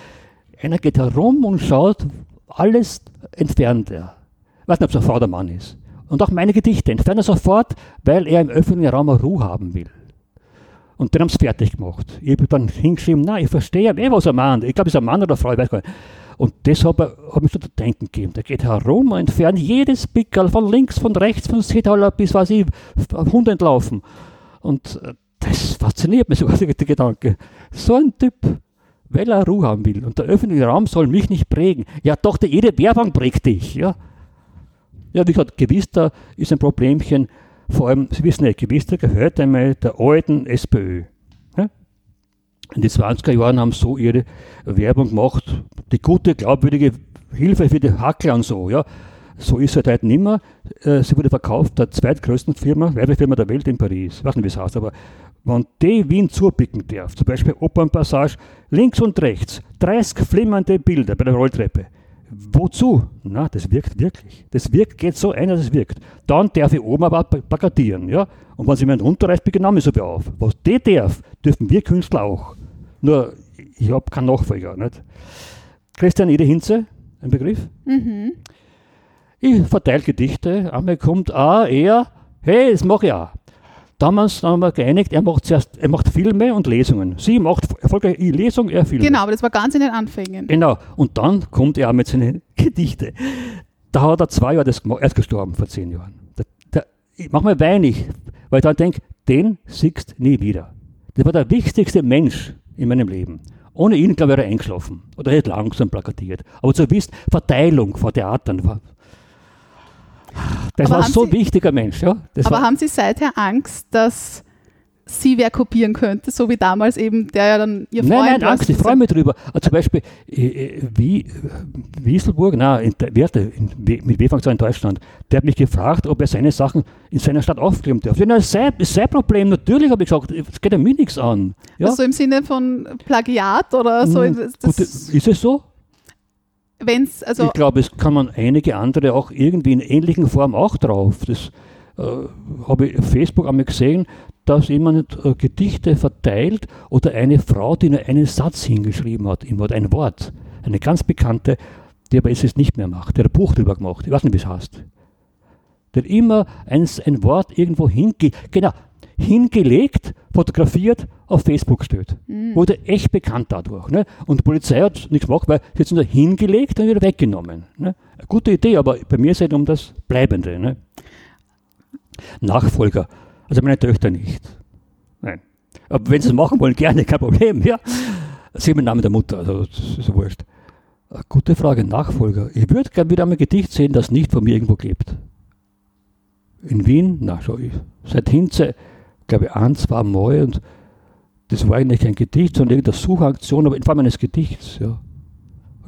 Speaker 1: Einer geht herum und schaut, alles entfernt er. Ich weiß nicht, ob es eine Frau oder Mann ist. Und auch meine Gedichte entfernt er sofort, weil er im öffentlichen Raum Ruhe haben will. Und dann haben sie fertig gemacht. Ich habe dann hingeschrieben, na, ich verstehe eh, was er meint. Ich glaube, es ist ein Mann oder eine Frau, ich weiß gar nicht. Und das hat mir so zu denken gegeben. Der geht herum und entfernt jedes Pickel von links, von rechts, von Seetaler bis, was ich, Hund entlaufen. Und äh, das fasziniert mich sogar, der Gedanke. So ein Typ, weil er Ruhe haben will. Und der öffentliche Raum soll mich nicht prägen. Ja, doch, die, jede Werbung prägt dich. Ja, ja wie gesagt, Gewister ist ein Problemchen. Vor allem, Sie wissen ja, Gewister gehört einmal der alten SPÖ. In den 20er Jahren haben so ihre Werbung gemacht, die gute, glaubwürdige Hilfe für die Hackler und so. Ja? So ist es halt nicht mehr. Äh, Sie wurde verkauft der zweitgrößten Firma, Werbefirma der Welt in Paris. Ich weiß nicht, wie es heißt, aber wenn die Wien zupicken darf, zum Beispiel Opernpassage links und rechts, 30 flimmernde Bilder bei der Rolltreppe. Wozu? Na, das wirkt wirklich. Das wirkt, geht so ein, dass es wirkt. Dann darf ich oben aber plakatieren, ja. Und wenn sie mir runterreißt, beginne ich so auf. Was die darf, dürfen wir Künstler auch. Nur, ich habe keinen Nachfolger, nicht? Christian Ede Hinze, ein Begriff?
Speaker 7: Mhm.
Speaker 1: Ich verteile Gedichte, einmal kommt auch er, hey, das mache ich auch. Damals haben wir geeinigt, er macht zuerst, er macht Filme und Lesungen. Sie macht erfolgreich Lesung, er Filme.
Speaker 7: Genau, aber das war ganz in den Anfängen.
Speaker 1: Genau. Und dann kommt er mit seinen Gedichten. Da hat er zwei Jahre das gemacht. Er ist gestorben vor zehn Jahren. Der, der, ich manchmal weine ich, weil ich dann denke, den siehst nie wieder. Das war der wichtigste Mensch in meinem Leben. Ohne ihn, glaube ich, wäre er eingeschlafen. Oder er hätte langsam plakatiert. Aber zu wissen, Verteilung vor Theatern. Das
Speaker 7: Aber
Speaker 1: war so ein wichtiger Mensch. Ja? Das
Speaker 7: Aber haben Sie seither Angst, dass Sie wer kopieren könnte, so wie damals eben, der ja dann Ihr Freund
Speaker 1: Nein, nein,
Speaker 7: war?
Speaker 1: Angst, ich freue mich drüber. Also zum Beispiel, äh, äh, wie, Wieselburg, nein, in, Werte, in, mit W fängt in Deutschland, der hat mich gefragt, ob er seine Sachen in seiner Stadt aufkleben darf. Ja, das ist sein, Problem, natürlich habe ich gesagt, es geht ja mir nichts an. Ja?
Speaker 7: Also im Sinne von Plagiat oder so?
Speaker 1: Hm, gut, ist es so?
Speaker 7: Wenn's, also
Speaker 1: ich glaube, es kann man einige andere auch irgendwie in ähnlichen Form auch drauf. Das äh, habe ich auf Facebook einmal gesehen, dass jemand äh, Gedichte verteilt oder eine Frau, die nur einen Satz hingeschrieben hat, im ein Wort, eine ganz bekannte, die aber es jetzt nicht mehr macht, der ein Buch drüber gemacht, ich weiß nicht, wie es heißt. Der immer ein, ein Wort irgendwo hinge genau, hingelegt, fotografiert, auf Facebook gestellt. Wurde echt bekannt dadurch. Ne? Und die Polizei hat nichts gemacht, weil sie hat nur hingelegt und wieder weggenommen. Ne? Eine gute Idee, aber bei mir ist es um das Bleibende. Ne? Nachfolger. Also meine Töchter nicht. Nein. Aber wenn sie es machen wollen, gerne, kein Problem. Ja. Sie haben den Namen der Mutter, also das ist wurscht. Gute Frage, Nachfolger. Ich würde gerne wieder einmal ein Gedicht sehen, das nicht von mir irgendwo klebt. In Wien, na schau ich, seit Hinze, glaube ich, ein, zwei Mal und das war eigentlich kein Gedicht, sondern irgendeine Suchaktion, aber in Form eines Gedichts, ja.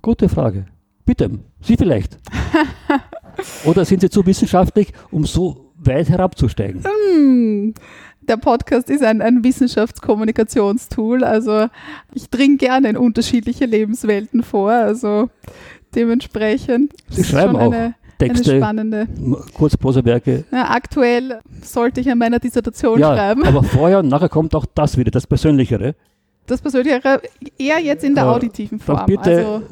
Speaker 1: Gute Frage. Bitte, Sie vielleicht. Oder sind Sie zu wissenschaftlich, um so weit herabzusteigen?
Speaker 7: hm, der Podcast ist ein, ein Wissenschaftskommunikationstool, also ich dringe gerne in unterschiedliche Lebenswelten vor, also dementsprechend
Speaker 1: Sie
Speaker 7: ist
Speaker 1: schreiben
Speaker 7: schon
Speaker 1: auch
Speaker 7: eine
Speaker 1: Texte,
Speaker 7: spannende.
Speaker 1: Kurzprosawerke.
Speaker 7: Ja, aktuell sollte ich an meiner Dissertation
Speaker 1: Ja,
Speaker 7: schreiben.
Speaker 1: aber vorher und nachher kommt auch das wieder, das Persönlichere.
Speaker 7: Das persönliche eher jetzt in der
Speaker 1: Äh,
Speaker 7: auditiven Form.
Speaker 1: bitte-
Speaker 7: also,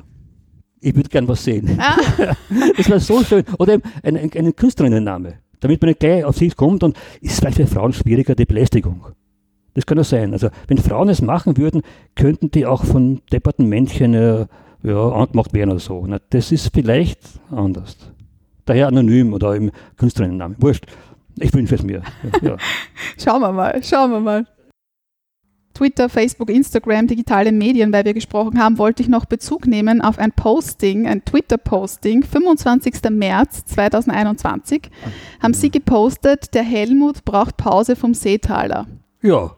Speaker 1: Ich würde gern was sehen.
Speaker 7: ah,
Speaker 1: Das wäre so schön. Oder eben ein, ein, einen Künstlerinnenname, damit man nicht gleich auf sie kommt und ist vielleicht für Frauen schwieriger die Belästigung. Das kann ja sein. Also wenn Frauen es machen würden, könnten die auch von depperten Männchen äh, ja, angemacht werden oder so. Na, das ist vielleicht anders. Daher anonym oder im Künstlerinnennamen. Wurscht. Ich wünsche es mir. Ja.
Speaker 7: schauen wir mal, schauen wir mal. Twitter, Facebook, Instagram, digitale Medien, weil wir gesprochen haben, wollte ich noch Bezug nehmen auf ein Posting, ein Twitter-Posting, 25. März 2021, haben Sie gepostet, der Helmut braucht Pause vom Seetaler.
Speaker 1: ja.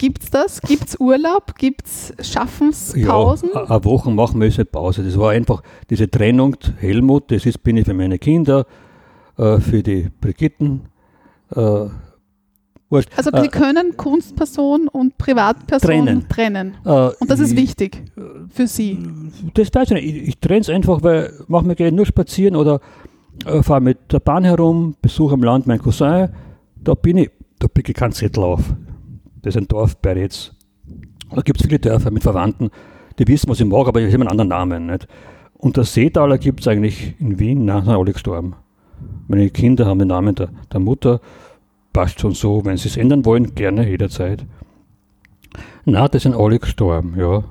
Speaker 7: Gibt es das? Gibt es Urlaub? Gibt es Schaffenspausen?
Speaker 1: Ja, eine Woche machen wir jetzt eine Pause. Das war einfach diese Trennung. Helmut, das ist, bin ich für meine Kinder, äh, für die Brigitten. Äh, wurscht.
Speaker 7: Also
Speaker 1: Äh,
Speaker 7: Sie können Kunstperson und Privatperson
Speaker 1: Trennen.
Speaker 7: trennen.
Speaker 1: äh,
Speaker 7: Und das ist
Speaker 1: ich-
Speaker 7: wichtig für Sie.
Speaker 1: Das weiß ich nicht. Ich, ich trenne es einfach, weil manchmal gehe ich nur spazieren oder äh, fahre mit der Bahn herum, besuche am Land meinen Cousin. Da bin ich, da pick ich keinen Zettel auf. Das ist ein Dorf bei jetzt. Da gibt es viele Dörfer mit Verwandten, die wissen, was ich mag, aber ich habe einen anderen Namen. Nicht? Und der Seetaler gibt es eigentlich in Wien, nein, sind alle gestorben. Meine Kinder haben den Namen der, der Mutter, passt schon so. Wenn sie es ändern wollen, gerne jederzeit. Na, die sind alle gestorben, ja.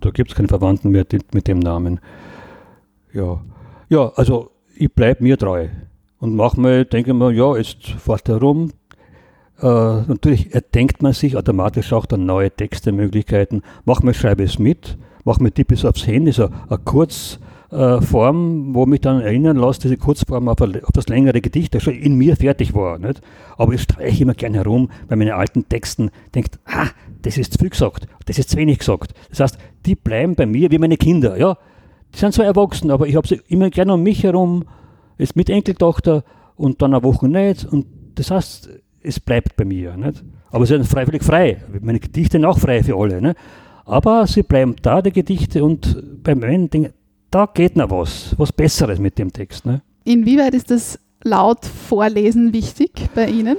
Speaker 1: Da gibt es keine Verwandten mehr die, mit dem Namen. Ja, ja also ich bleibe mir treu. Und manchmal denke ich mir, ja, jetzt fährt er rum. Äh, natürlich erdenkt man sich automatisch auch dann neue Textemöglichkeiten. Manchmal schreibe ich es mit, manchmal tippe ich es aufs Handy, so eine Kurzform, wo mich dann erinnern lässt, diese Kurzform auf, auf das längere Gedicht, das schon in mir fertig war. Nicht? Aber ich streiche immer gerne herum bei meinen alten Texten, denkt, ah, das ist zu viel gesagt, das ist zu wenig gesagt. Das heißt, die bleiben bei mir wie meine Kinder. Ja? Die sind zwar erwachsen, aber ich habe sie immer gerne um mich herum, ist mit Enkeltochter und dann eine Woche nicht. Und das heißt, es bleibt bei mir. Nicht? Aber sie sind freiwillig frei. Meine Gedichte sind auch frei für alle. Ne? Aber sie bleiben da, die Gedichte, und beim einen Ding, da geht noch was, was Besseres mit dem Text. Ne?
Speaker 7: Inwieweit ist das laut Vorlesen wichtig bei Ihnen?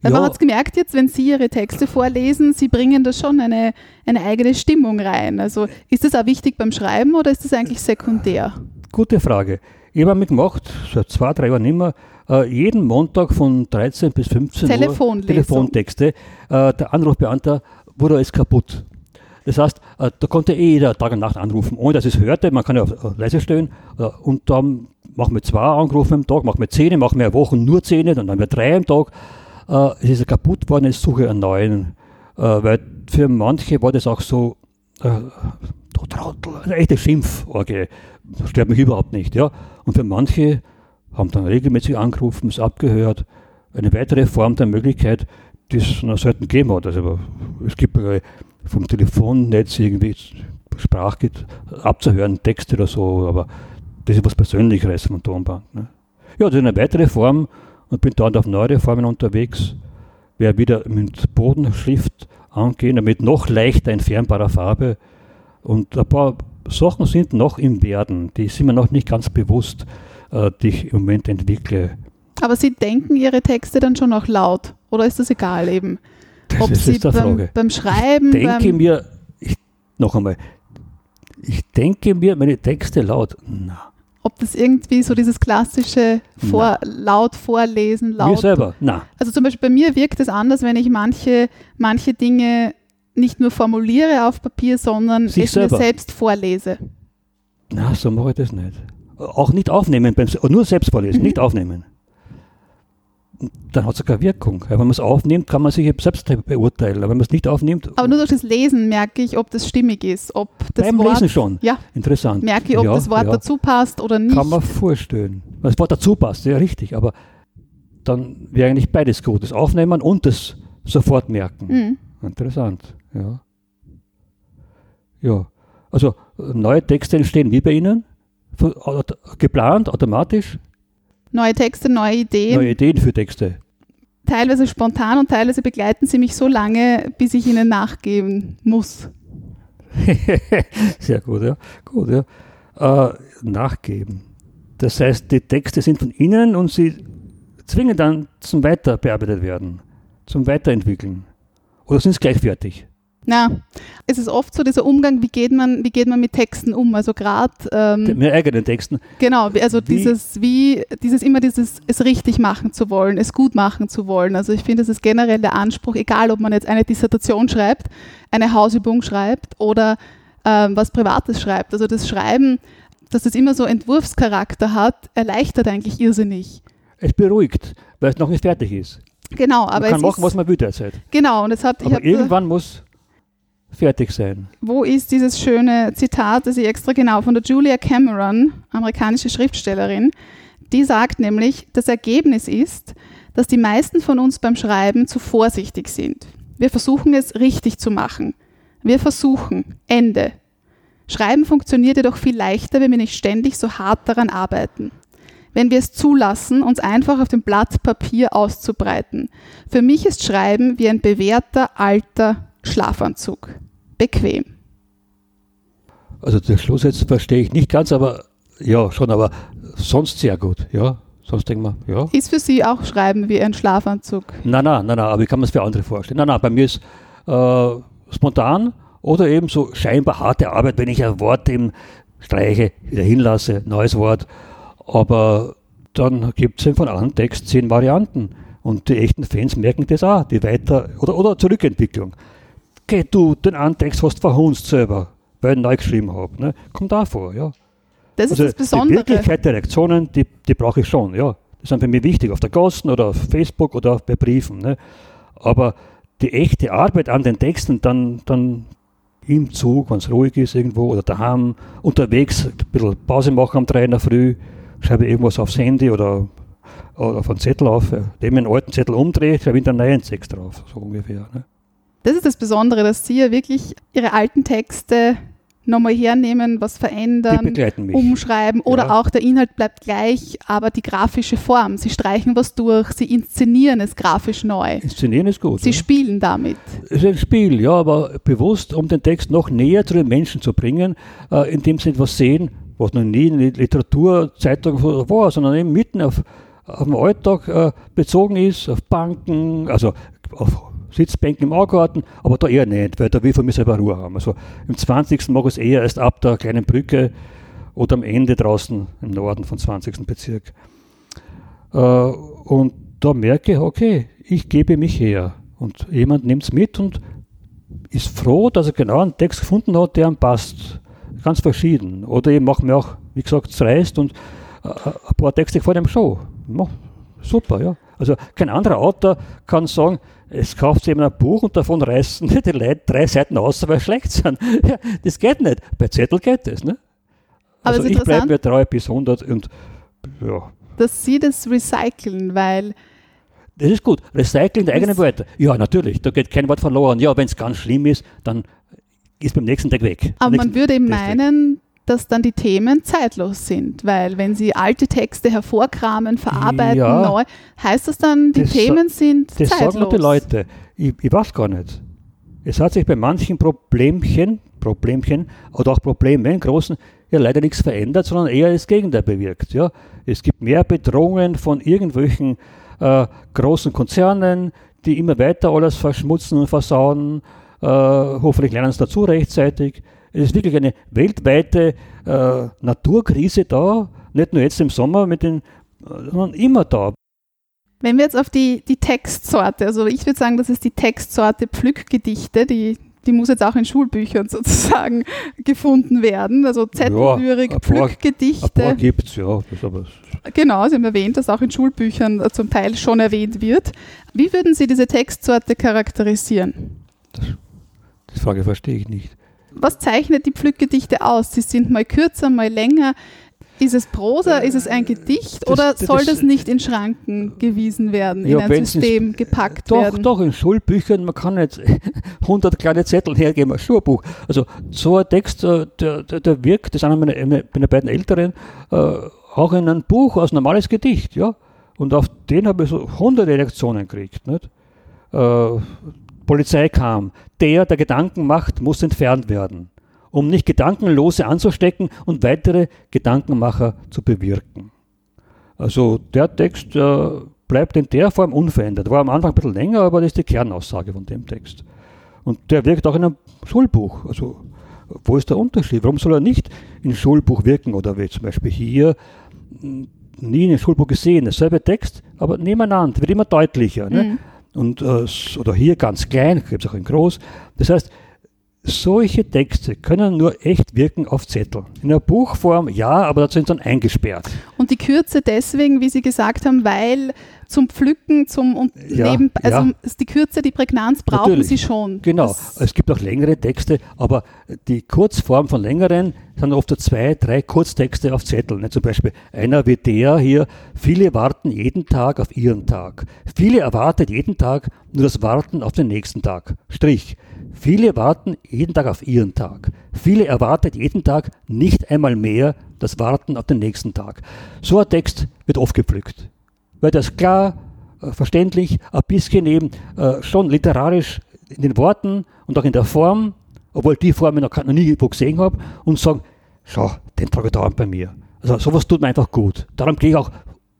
Speaker 7: Weil man
Speaker 1: Ja.
Speaker 7: hat es gemerkt jetzt, wenn Sie Ihre Texte vorlesen, Sie bringen da schon eine, eine eigene Stimmung rein. Also ist das auch wichtig beim Schreiben oder ist das eigentlich sekundär?
Speaker 1: Gute Frage. Ich habe mir gemacht, seit zwei, drei Jahren nicht mehr, äh, jeden Montag von 13 bis 15
Speaker 7: Telefonlesung.
Speaker 1: Uhr Telefontexte. Äh, der Anrufbeamter wurde alles kaputt. Das heißt, äh, da konnte eh jeder Tag und Nacht anrufen, ohne dass es hörte. Man kann ja auf auf leise stellen. Äh, und dann machen wir zwei Anrufe am Tag, machen wir zehn, machen wir eine Woche nur zehn, dann haben wir drei am Tag. Äh, es ist kaputt worden, jetzt suche ich einen neuen. Äh, weil für manche war das auch so, äh, du Trottel, ein echtes Schimpf. Okay. Das stört mich überhaupt nicht. Ja. Und für manche haben dann regelmäßig angerufen, es abgehört. Eine weitere Form der Möglichkeit, die es noch selten gegeben hat. Also es gibt vom Telefonnetz irgendwie Sprach abzuhören, Texte oder so, aber das ist was Persönlicheres vom Tonband. Ne? Ja, das ist eine weitere Form und bin dann auf neue Formen unterwegs. Wer wieder mit Bodenschrift angehen, mit noch leichter entfernbarer Farbe. Und ein paar Sachen sind noch im Werden, die sind mir noch nicht ganz bewusst, äh, die ich im Moment entwickle.
Speaker 7: Aber Sie denken Ihre Texte dann schon auch laut oder ist das egal eben?
Speaker 1: Das
Speaker 7: Ob
Speaker 1: ist
Speaker 7: Sie beim,
Speaker 1: Frage.
Speaker 7: beim Schreiben,
Speaker 1: denke
Speaker 7: beim,
Speaker 1: mir, ich, noch einmal, ich denke mir meine Texte laut. Na,
Speaker 7: ob das irgendwie so dieses klassische vor, laut vorlesen,
Speaker 1: mir
Speaker 7: laut
Speaker 1: selber, na.
Speaker 7: Also zum Beispiel bei mir wirkt es anders, wenn ich manche, manche Dinge nicht nur formuliere auf Papier, sondern
Speaker 1: Sich
Speaker 7: es
Speaker 1: selber.
Speaker 7: mir selbst vorlese.
Speaker 1: Na, so mache ich das nicht. Auch nicht aufnehmen, beim, nur selbst vorlesen,
Speaker 7: Mhm.
Speaker 1: nicht aufnehmen. Dann hat es keine Wirkung. Ja, wenn man es aufnimmt, kann man sich selbst beurteilen. Aber wenn man es nicht aufnimmt,
Speaker 7: Aber nur durch das Lesen merke ich, ob das stimmig ist, ob das
Speaker 1: beim
Speaker 7: Wort,
Speaker 1: Lesen schon.
Speaker 7: Ja,
Speaker 1: Interessant.
Speaker 7: merke ich, ob
Speaker 1: ja,
Speaker 7: das Wort
Speaker 1: ja,
Speaker 7: dazu passt oder nicht.
Speaker 1: Kann man vorstellen. Wenn das Wort dazu passt, ja richtig. Aber dann wäre eigentlich beides gut. Das Aufnehmen und das sofort merken.
Speaker 7: Mhm.
Speaker 1: Interessant, ja. Ja, also neue Texte entstehen wie bei Ihnen? Geplant, automatisch?
Speaker 7: Neue Texte, neue Ideen,
Speaker 1: Neue Ideen für Texte.
Speaker 7: teilweise spontan und teilweise begleiten sie mich so lange, bis ich ihnen nachgeben muss.
Speaker 1: Sehr gut, ja. Gut, ja. Äh, nachgeben. Das heißt, die Texte sind von Ihnen und Sie zwingen dann zum Weiterbearbeitet werden, zum Weiterentwickeln. Oder sind Sie gleich fertig?
Speaker 7: Na, es ist oft so dieser Umgang, wie geht man, wie geht man mit Texten um? Also gerade ähm,
Speaker 1: Mit eigenen Texten.
Speaker 7: Genau, also
Speaker 1: Wie-
Speaker 7: dieses, wie, dieses immer dieses, es richtig machen zu wollen, es gut machen zu wollen. Also ich finde, das ist generell der Anspruch, egal ob man jetzt eine Dissertation schreibt, eine Hausübung schreibt oder ähm, was Privates schreibt. Also das Schreiben, dass es immer so Entwurfscharakter hat, erleichtert eigentlich irrsinnig.
Speaker 1: Es beruhigt, weil es noch nicht fertig ist.
Speaker 7: Genau,
Speaker 1: Man
Speaker 7: aber
Speaker 1: kann
Speaker 7: es
Speaker 1: machen, was
Speaker 7: ist,
Speaker 1: man will derzeit.
Speaker 7: genau, und es hat,
Speaker 1: Aber
Speaker 7: hab,
Speaker 1: irgendwann muss fertig sein.
Speaker 7: wo ist dieses schöne Zitat, das ich extra genau von der Julia Cameron, amerikanische Schriftstellerin, die sagt nämlich, das Ergebnis ist, dass die meisten von uns beim Schreiben zu vorsichtig sind. Wir versuchen es richtig zu machen. Wir versuchen. Ende. Schreiben funktioniert jedoch viel leichter, wenn wir nicht ständig so hart daran arbeiten. Wenn wir es zulassen, uns einfach auf dem Blatt Papier auszubreiten. Für mich ist Schreiben wie ein bewährter alter Schlafanzug. Bequem.
Speaker 1: Also der Schluss jetzt verstehe ich nicht ganz, aber ja, schon, aber sonst sehr gut, ja. Sonst denken wir, ja.
Speaker 7: Ist für Sie auch Schreiben wie ein Schlafanzug?
Speaker 1: Nein, nein, nein, nein, aber ich kann mir es für andere vorstellen. Nein, nein, bei mir ist äh, spontan oder eben so scheinbar harte Arbeit, wenn ich ein Wort eben streiche, wieder hinlasse, neues Wort. Aber dann gibt es von einem Text zehn Varianten. Und die echten Fans merken das auch, die weiter, oder, oder Zurückentwicklung. Geh du, den einen Text hast du verhunzt selber, weil ich neu geschrieben habe. Ne? Kommt auch vor, ja.
Speaker 7: Das
Speaker 1: Also
Speaker 7: ist das
Speaker 1: die
Speaker 7: Besondere.
Speaker 1: Wirklichkeit der Reaktionen, die, die brauche ich schon, ja. Die sind für mich wichtig, auf der Gassen oder auf Facebook oder bei Briefen. Ne? Aber die echte Arbeit an den Texten, dann, dann im Zug, wenn es ruhig ist irgendwo oder daheim, unterwegs, ein bisschen Pause machen um drei in der Früh, schreibe irgendwas aufs Handy oder, oder auf einen Zettel auf, äh, dem einen alten Zettel umdrehe, schreibe ich einen neuen Text drauf, so ungefähr. Ne?
Speaker 7: Das ist das Besondere, dass Sie ja wirklich Ihre alten Texte nochmal hernehmen, was verändern, umschreiben oder
Speaker 1: Ja.
Speaker 7: auch der Inhalt bleibt gleich, aber die grafische Form. Sie streichen was durch, Sie inszenieren es grafisch neu.
Speaker 1: Inszenieren ist gut.
Speaker 7: Sie
Speaker 1: ja.
Speaker 7: spielen damit.
Speaker 1: Es ist ein Spiel, ja, aber bewusst, um den Text noch näher zu den Menschen zu bringen, äh, indem sie etwas sehen, was noch nie in der Literaturzeitung war, sondern eben mitten auf, auf den Alltag äh, bezogen ist, auf Banken, also auf Sitzbänken im Augarten, aber da eher nicht, weil da will ich von mir selber Ruhe haben. Also im 20. mag ich es eher erst ab der kleinen Brücke oder am Ende draußen im Norden vom 20. Bezirk. Äh, und da merke ich, okay, ich gebe mich her. Und jemand nimmt es mit und ist froh, dass er genau einen Text gefunden hat, der ihm passt. Ganz verschieden. Oder ich mache mir auch, wie gesagt, dreist und äh, ein paar Texte ihm schon. Ja, super, ja. Also kein anderer Autor kann sagen, es kauft jemand ein Buch und davon reißen die Leute drei Seiten aus, weil sie schlecht sind. Ja, das geht nicht. Bei Zettel geht das. Ne?
Speaker 7: Aber
Speaker 1: Also ich bleibe mir treu bis 100 und ja,
Speaker 7: dass Sie das recyceln, weil
Speaker 1: Das ist gut. Recyceln der eigenen Wörter. Ja, natürlich, da geht kein Wort verloren. Ja, wenn es ganz schlimm ist, dann ist beim nächsten Tag weg.
Speaker 7: Aber man würde meinen, dass dann die Themen zeitlos sind, weil wenn Sie alte Texte hervorkramen, verarbeiten,
Speaker 1: Ja.
Speaker 7: neu, heißt das dann, die
Speaker 1: Das
Speaker 7: Themen sind
Speaker 1: Das
Speaker 7: zeitlos.
Speaker 1: sagen auch die Leute. Ich, ich weiß gar nicht. Es hat sich bei manchen Problemchen, Problemchen oder auch Problemen, großen, ja leider nichts verändert, sondern eher das Gegenteil bewirkt. Ja. Es gibt mehr Bedrohungen von irgendwelchen äh, großen Konzernen, die immer weiter alles verschmutzen und versauen. Äh, hoffentlich lernen sie dazu rechtzeitig. Es ist wirklich eine weltweite äh, Naturkrise da, nicht nur jetzt im Sommer, mit den, sondern immer da.
Speaker 7: Wenn wir jetzt auf die, die Textsorte, also ich würde sagen, das ist die Textsorte Pflückgedichte, die, die muss jetzt auch in Schulbüchern sozusagen gefunden werden. Also Zettellyrik,
Speaker 1: Ja, paar- Ein paar
Speaker 7: Pflückgedichte.
Speaker 1: ja. Das aber,
Speaker 7: Genau, Sie haben erwähnt, dass auch in Schulbüchern äh, zum Teil schon erwähnt wird. Wie würden Sie diese Textsorte charakterisieren?
Speaker 1: die Frage verstehe ich nicht.
Speaker 7: Was zeichnet die Pflückgedichte aus? Sie sind mal kürzer, mal länger. Ist es Prosa, ist es ein Gedicht
Speaker 1: das-
Speaker 7: oder
Speaker 1: das-
Speaker 7: soll das nicht in Schranken gewiesen werden, in
Speaker 1: Ja,
Speaker 7: ein
Speaker 1: wenn's
Speaker 7: System gepackt
Speaker 1: Doch,
Speaker 7: werden?
Speaker 1: doch, in Schulbüchern, man kann nicht 100 kleine Zettel hergeben, ein Schulbuch. Also so ein Text, äh, der, der, der wirkt, das ist einer meiner, meiner beiden Älteren, äh, auch in ein Buch als normales Gedicht, ja. Und auf den habe ich so hunderte Reaktionen gekriegt. Nicht? Polizei kam. Der, der Gedanken macht, muss entfernt werden, um nicht Gedankenlose anzustecken und weitere Gedankenmacher zu bewirken. Also der Text äh, bleibt in der Form unverändert. War am Anfang ein bisschen länger, aber das ist die Kernaussage von dem Text. Und der wirkt auch in einem Schulbuch. Also wo ist der Unterschied? Warum soll er nicht in Schulbuch wirken? Oder wie zum Beispiel hier, mh, nie in einem Schulbuch gesehen, derselbe Text, aber nebeneinander, wird immer deutlicher. Ne?
Speaker 7: Mhm.
Speaker 1: Und, äh, oder hier ganz klein, gibt es auch in groß. Das heißt, solche Texte können nur echt wirken auf Zettel. In einer Buchform ja, aber dazu sind sie dann eingesperrt.
Speaker 7: Und die Kürze deswegen, wie Sie gesagt haben, weil zum Pflücken, zum und
Speaker 1: Ja,
Speaker 7: neben, also
Speaker 1: ja.
Speaker 7: die Kürze, die Prägnanz brauchen
Speaker 1: Natürlich.
Speaker 7: sie schon.
Speaker 1: Genau,
Speaker 7: Das,
Speaker 1: es gibt auch längere Texte, aber die Kurzform von längeren sind oft zwei, drei Kurztexte auf Zetteln. Ne? Zum Beispiel einer wie der hier, viele warten jeden Tag auf ihren Tag. Viele erwartet jeden Tag nur das Warten auf den nächsten Tag. Strich. Viele warten jeden Tag auf ihren Tag. Viele erwartet jeden Tag nicht einmal mehr das Warten auf den nächsten Tag. So ein Text wird oft gepflückt. Weil das klar, äh, verständlich, ein bisschen eben äh, schon literarisch in den Worten und auch in der Form, obwohl die Form ich noch, nie gesehen habe, und sagen, schau, den trage ich dauernd bei mir. Also sowas tut mir einfach gut. Darum gehe ich auch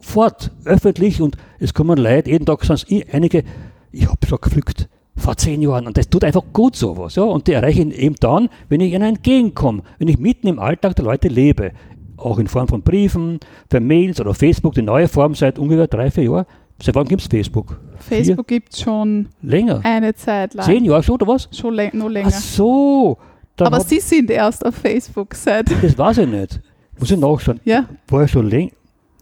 Speaker 1: fort, öffentlich und es kommen Leute, jeden Tag sind es einige, ich habe schon gepflückt vor zehn Jahren und das tut einfach gut sowas. Ja? Und die erreiche ich eben dann, wenn ich ihnen entgegenkomme, wenn ich mitten im Alltag der Leute lebe. Auch in Form von Briefen, per Mails oder Facebook, die neue Form seit ungefähr drei, vier Jahren. Seit wann gibt es Facebook?
Speaker 7: Facebook gibt es schon
Speaker 1: Länger.
Speaker 7: eine Zeit lang.
Speaker 1: Zehn Jahre schon, oder was?
Speaker 7: Schon läng noch länger.
Speaker 1: Ach so.
Speaker 7: Aber Sie sind erst auf Facebook seit.
Speaker 1: das weiß ich nicht. Muss ich nachschauen.
Speaker 7: Ja,
Speaker 1: War ja schon länger.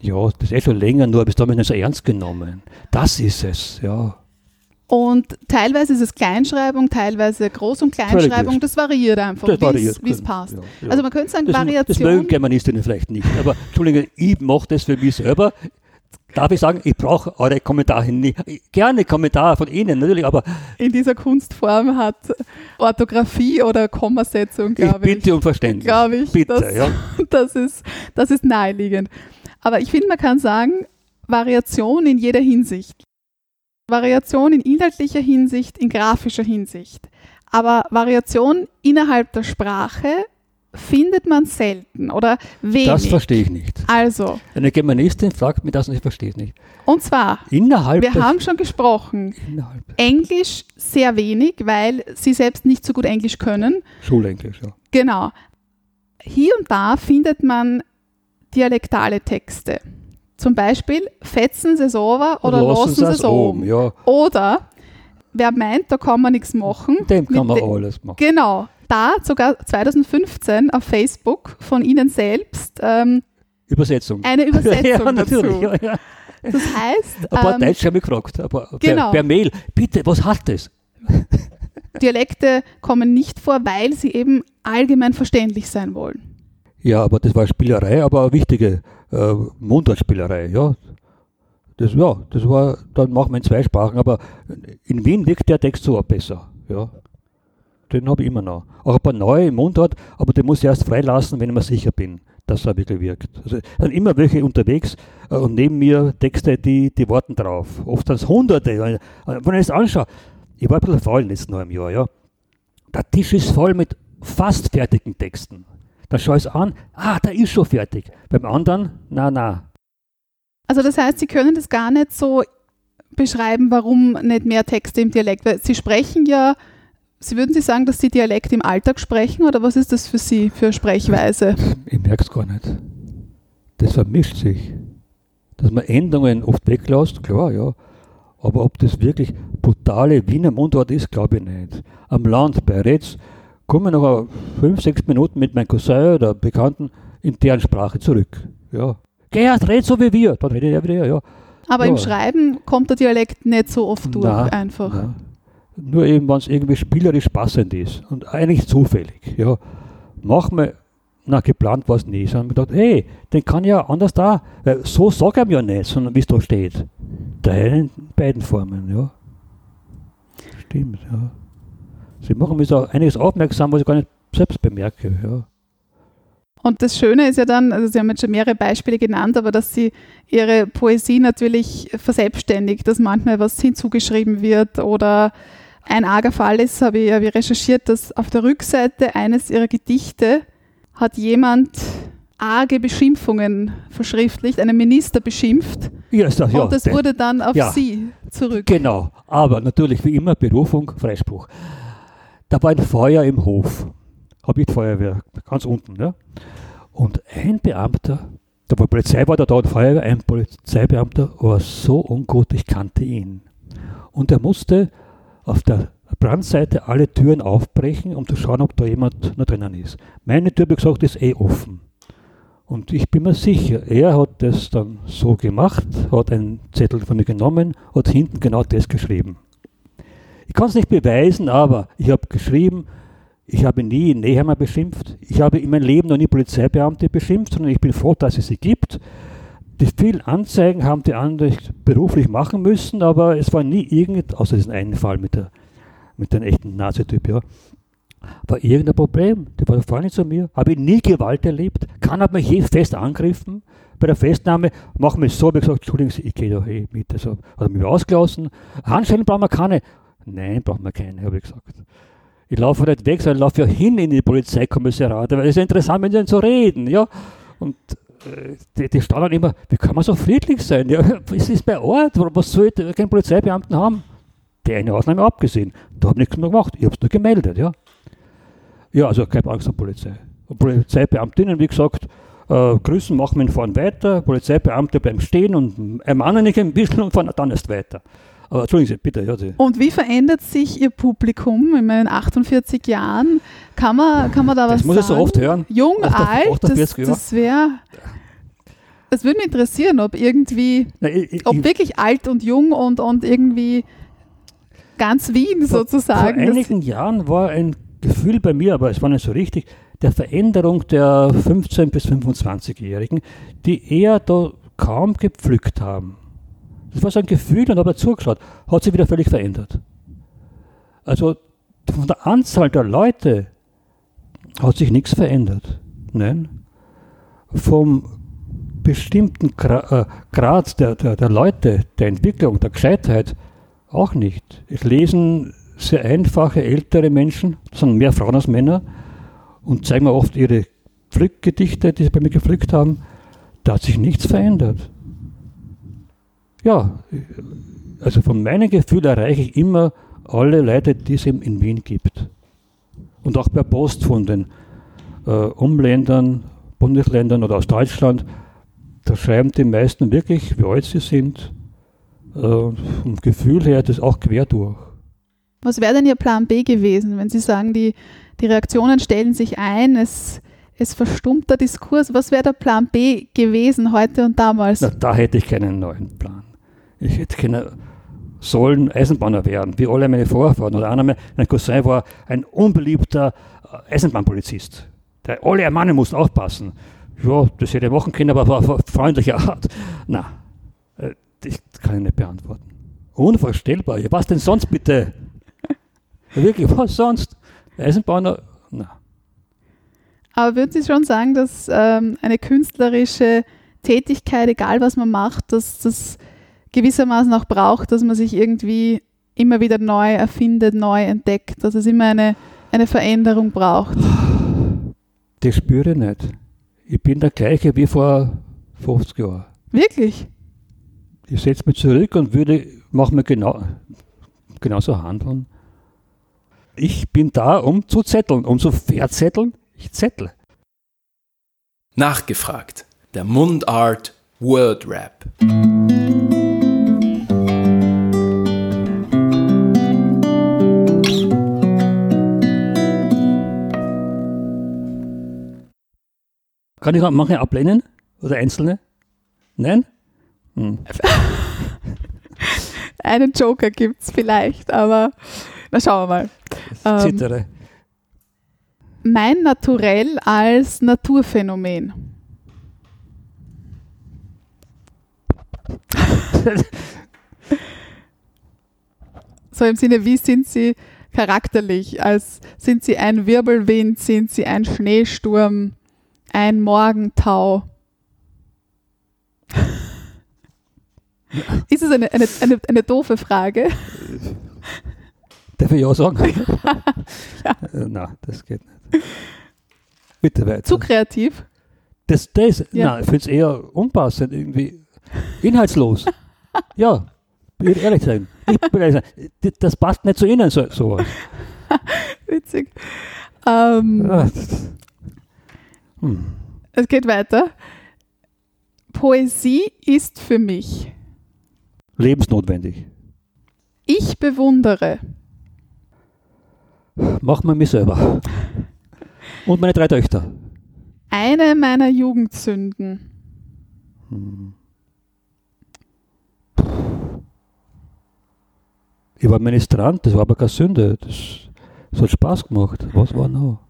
Speaker 1: Ja, das ist eh schon länger, nur bis damit nicht so ernst genommen. Das ist es, ja.
Speaker 7: Und teilweise ist es Kleinschreibung, teilweise Groß- und Kleinschreibung. Das variiert einfach,
Speaker 1: Das
Speaker 7: wie es- es passt.
Speaker 1: Ja, ja.
Speaker 7: Also man könnte sagen,
Speaker 1: das, das
Speaker 7: Variation.
Speaker 1: mögen Germanistinnen vielleicht nicht, aber Entschuldigung, ich mache das für mich selber. Darf ich sagen, ich brauche eure Kommentare nicht. Gerne Kommentare von Ihnen, natürlich, aber
Speaker 7: in dieser Kunstform hat Orthographie oder Kommasetzung, glaube ich.
Speaker 1: bitte um Verständnis.
Speaker 7: Glaube ich.
Speaker 1: Bitte,
Speaker 7: das,
Speaker 1: ja.
Speaker 7: das, ist, das ist naheliegend. Aber ich finde, man kann sagen, Variation in jeder Hinsicht. Variation in inhaltlicher Hinsicht, in grafischer Hinsicht. Aber Variation innerhalb der Sprache findet man selten oder wenig.
Speaker 1: Das verstehe ich nicht.
Speaker 7: also,
Speaker 1: Eine Germanistin fragt mich das und ich verstehe es nicht.
Speaker 7: und zwar,
Speaker 1: Innerhalb
Speaker 7: wir haben schon gesprochen,
Speaker 1: innerhalb
Speaker 7: Englisch sehr wenig, weil sie selbst nicht so gut Englisch können.
Speaker 1: Schulenglisch, ja.
Speaker 7: Genau. Hier und da findet man dialektale Texte. Zum Beispiel fetzen sie es over oder lassen sie es oben.
Speaker 1: Ja,
Speaker 7: Oder wer meint, da kann man nichts machen.
Speaker 1: dem kann man alles machen.
Speaker 7: Genau. Da sogar 2015 auf Facebook von Ihnen selbst ähm,
Speaker 1: Übersetzung.
Speaker 7: eine Übersetzung
Speaker 1: ja, natürlich.
Speaker 7: dazu.
Speaker 1: Ja, ja.
Speaker 7: Das heißt,
Speaker 1: Ein paar
Speaker 7: ähm,
Speaker 1: Deutsche haben mich gefragt, aber
Speaker 7: Genau.
Speaker 1: per, per Mail, bitte, was hat das?
Speaker 7: Dialekte kommen nicht vor, weil sie eben allgemein verständlich sein wollen.
Speaker 1: Ja, aber das war Spielerei, aber eine wichtige äh, Mundartspielerei, ja. Das, ja, das war, dann machen wir in zwei Sprachen, aber in Wien wirkt der Text so besser, ja. Den habe ich immer noch. Auch ein paar neue Mundart, aber den muss ich erst freilassen, wenn ich mir sicher bin, dass er wirklich wirkt. Also es sind immer welche unterwegs äh, und neben mir Texte, die, die warten drauf. Oft sind es Hunderte. Wenn ich es anschaue, ich war ein bisschen faul letzten im Jahr, ja. Der Tisch ist voll mit fast fertigen Texten. Dann schaue ich es an, ah, der ist schon fertig. Beim anderen, na, na.
Speaker 7: Also das heißt, Sie können das gar nicht so beschreiben, warum nicht mehr Texte im Dialekt, weil Sie sprechen ja, Sie würden Sie sagen, dass Sie Dialekt im Alltag sprechen oder was ist das für Sie für Sprechweise?
Speaker 1: Ich merke es gar nicht. Das vermischt sich. Dass man Endungen oft weglässt, klar, ja. Aber ob das wirklich brutale Wiener Mundart ist, glaube ich nicht. Am Land bei Retz komme noch fünf, sechs Minuten mit meinem Cousin oder Bekannten in deren Sprache zurück. Ja. Gerhard, red so wie wir. Dann redet er wieder, ja.
Speaker 7: Aber
Speaker 1: Ja.
Speaker 7: im Schreiben kommt der Dialekt nicht so oft durch,
Speaker 1: Na,
Speaker 7: einfach.
Speaker 1: Ja. Nur eben, wenn es irgendwie spielerisch passend ist und eigentlich zufällig. Ja. Manchmal, na, geplant war es nie, sondern gedacht, hey, den kann ja anders da, weil so sag ich ihm ja nicht, sondern wie es da steht. Daher in beiden Formen, ja. Stimmt, ja. Sie machen mir so einiges aufmerksam, was ich gar nicht selbst bemerke, ja.
Speaker 7: Und das Schöne ist ja dann, also Sie haben jetzt schon mehrere Beispiele genannt, aber dass Sie Ihre Poesie natürlich verselbstständigt, dass manchmal was hinzugeschrieben wird oder ein arger Fall ist, habe ich, habe ich recherchiert, dass auf der Rückseite eines Ihrer Gedichte hat jemand arge Beschimpfungen verschriftlicht, einen Minister beschimpft
Speaker 1: Ja, ist das, ja.
Speaker 7: und das wurde dann auf
Speaker 1: ja.
Speaker 7: Sie zurück.
Speaker 1: Genau, aber natürlich wie immer Berufung, Freispruch. Da war ein Feuer im Hof, habe ich Feuerwehr, ganz unten. Ja? Und ein Beamter, da war Polizei, war da, da und Feuerwehr, ein Polizeibeamter war so ungut, ich kannte ihn. Und er musste auf der Brandseite alle Türen aufbrechen, um zu schauen, ob da jemand noch drinnen ist. Meine Tür, wie gesagt, ist eh offen. Und ich bin mir sicher, er hat das dann so gemacht, hat einen Zettel von mir genommen, hat hinten genau das geschrieben. Ich kann es nicht beweisen, aber ich habe geschrieben, ich habe nie Nehammer beschimpft, ich habe in meinem Leben noch nie Polizeibeamte beschimpft, sondern ich bin froh, dass es sie gibt. Die vielen Anzeigen haben die anderen beruflich machen müssen, aber es war nie irgend, außer diesen einen Fall mit, der, mit dem echten Nazi-Typ, ja, war irgendein Problem. Die war vorne zu mir, habe ich nie Gewalt erlebt, kann hat mich je fest angegriffen. Bei der Festnahme machen wir es so, ich gesagt, Entschuldigen Sie, ich gehe da eh mit. Also hat mich ausgelassen. Handschellen brauchen wir keine. Nein, brauchen wir keine, habe ich gesagt. Ich laufe nicht weg, sondern ich laufe ja hin in die Polizeikommissariate, weil es ist ja interessant, mit denen zu reden. Ja? Und äh, die, die staunen immer, wie kann man so friedlich sein? Ja, es ist bei Ort, was soll ich keinen Polizeibeamten haben? Die eine Ausnahme abgesehen. Da habe ich nichts mehr gemacht, ich habe es nur gemeldet. Ja, ja also keine Angst vor Polizei. Und Polizeibeamtinnen, wie gesagt, äh, grüßen, machen wir fahren weiter, Polizeibeamte bleiben stehen und ermahnen nicht ein bisschen und fahren dann erst weiter. Aber entschuldigen Sie, bitte. Ja, Sie.
Speaker 7: Und wie verändert sich Ihr Publikum in meinen 48 Jahren? Kann man, kann man da was
Speaker 1: Das muss
Speaker 7: sagen?
Speaker 1: ich so oft hören.
Speaker 7: Jung,
Speaker 1: Oft
Speaker 7: alt,
Speaker 1: oft
Speaker 7: das,
Speaker 1: 40 Jahre.
Speaker 7: das wäre. Es würde mich interessieren, ob irgendwie,
Speaker 1: Nein, ich, ich,
Speaker 7: ob wirklich alt und jung und, und irgendwie ganz Wien sozusagen.
Speaker 1: Vor
Speaker 7: das-
Speaker 1: einigen Jahren war ein Gefühl bei mir, aber es war nicht so richtig, der Veränderung der 15- bis 25-Jährigen, die eher da kaum gepflückt haben. Das war so ein Gefühl und habe zugeschaut, hat sich wieder völlig verändert. Also von der Anzahl der Leute hat sich nichts verändert. Nein. Vom bestimmten Gra äh, Grad der, der, der Leute, der Entwicklung, der Gescheitheit auch nicht. Es lesen sehr einfache ältere Menschen, das sind mehr Frauen als Männer, und zeigen mir oft ihre Pflückgedichte, die sie bei mir gepflückt haben. Da hat sich nichts verändert. Ja, also von meinem Gefühl erreiche ich immer alle Leute, die es eben in Wien gibt. Und auch per Post von den äh, Umländern, Bundesländern oder aus Deutschland, da schreiben die meisten wirklich, wie alt sie sind. Äh, vom Gefühl her das auch quer durch.
Speaker 7: Was wäre denn Ihr Plan B gewesen, wenn Sie sagen, die, die Reaktionen stellen sich ein, es, es verstummt der Diskurs? Was wäre der Plan B gewesen heute und damals?
Speaker 1: Na, da hätte ich keinen neuen Plan. Ich hätte keine sollen Eisenbahner werden, wie alle meine Vorfahren. Oder einer mein Cousin war ein unbeliebter äh, Eisenbahnpolizist. Der alle ermahnen mussten aufpassen. Ja, das hätte ich machen können, aber war auf freundliche Art. Na, äh, das kann ich nicht beantworten. Unvorstellbar. Ja, was denn sonst bitte? Wirklich, was sonst? Eisenbahner? Na.
Speaker 7: Aber würden Sie schon sagen, dass ähm, eine künstlerische Tätigkeit, egal was man macht, dass das gewissermaßen auch braucht, dass man sich irgendwie immer wieder neu erfindet, neu entdeckt, dass es immer eine, eine Veränderung braucht?
Speaker 1: Das spüre ich nicht. Ich bin der gleiche wie vor 50 Jahren.
Speaker 7: Wirklich?
Speaker 1: Ich setze mich zurück und würde, mache mir genau, genauso handeln. Ich bin da, um zu zetteln, um zu verzetteln. Ich zettle.
Speaker 6: Nachgefragt. Der Mundart Word Rap.
Speaker 1: Kann ich manche ablehnen? Oder einzelne? Nein? Hm.
Speaker 7: Einen Joker gibt es vielleicht, aber na schauen wir mal. Ähm,
Speaker 1: Zittere.
Speaker 7: Mein Naturell als Naturphänomen. so im Sinne, wie sind Sie charakterlich? Als sind Sie ein Wirbelwind, sind Sie ein Schneesturm, ein Morgentau? Ist es eine, eine, eine, eine doofe Frage?
Speaker 1: Darf ich ja sagen? Äh, Nein, das geht nicht. Bitte weiter.
Speaker 7: Zu kreativ?
Speaker 1: Das, das,
Speaker 7: Ja.
Speaker 1: nein, ich finde es eher unpassend, irgendwie inhaltslos. ja, ich will ehrlich sein. Ich will ehrlich sein. Das- passt nicht zu Ihnen, so, sowas.
Speaker 7: Witzig. Ähm,
Speaker 1: Ah, Hm.
Speaker 7: Es geht weiter. Poesie ist für mich.
Speaker 1: Lebensnotwendig.
Speaker 7: Ich bewundere.
Speaker 1: Machen wir mich selber. Und meine drei Töchter.
Speaker 7: Eine meiner Jugendsünden.
Speaker 1: Ich war Ministrant, das war aber keine Sünde. Das, das hat Spaß gemacht. Was war noch?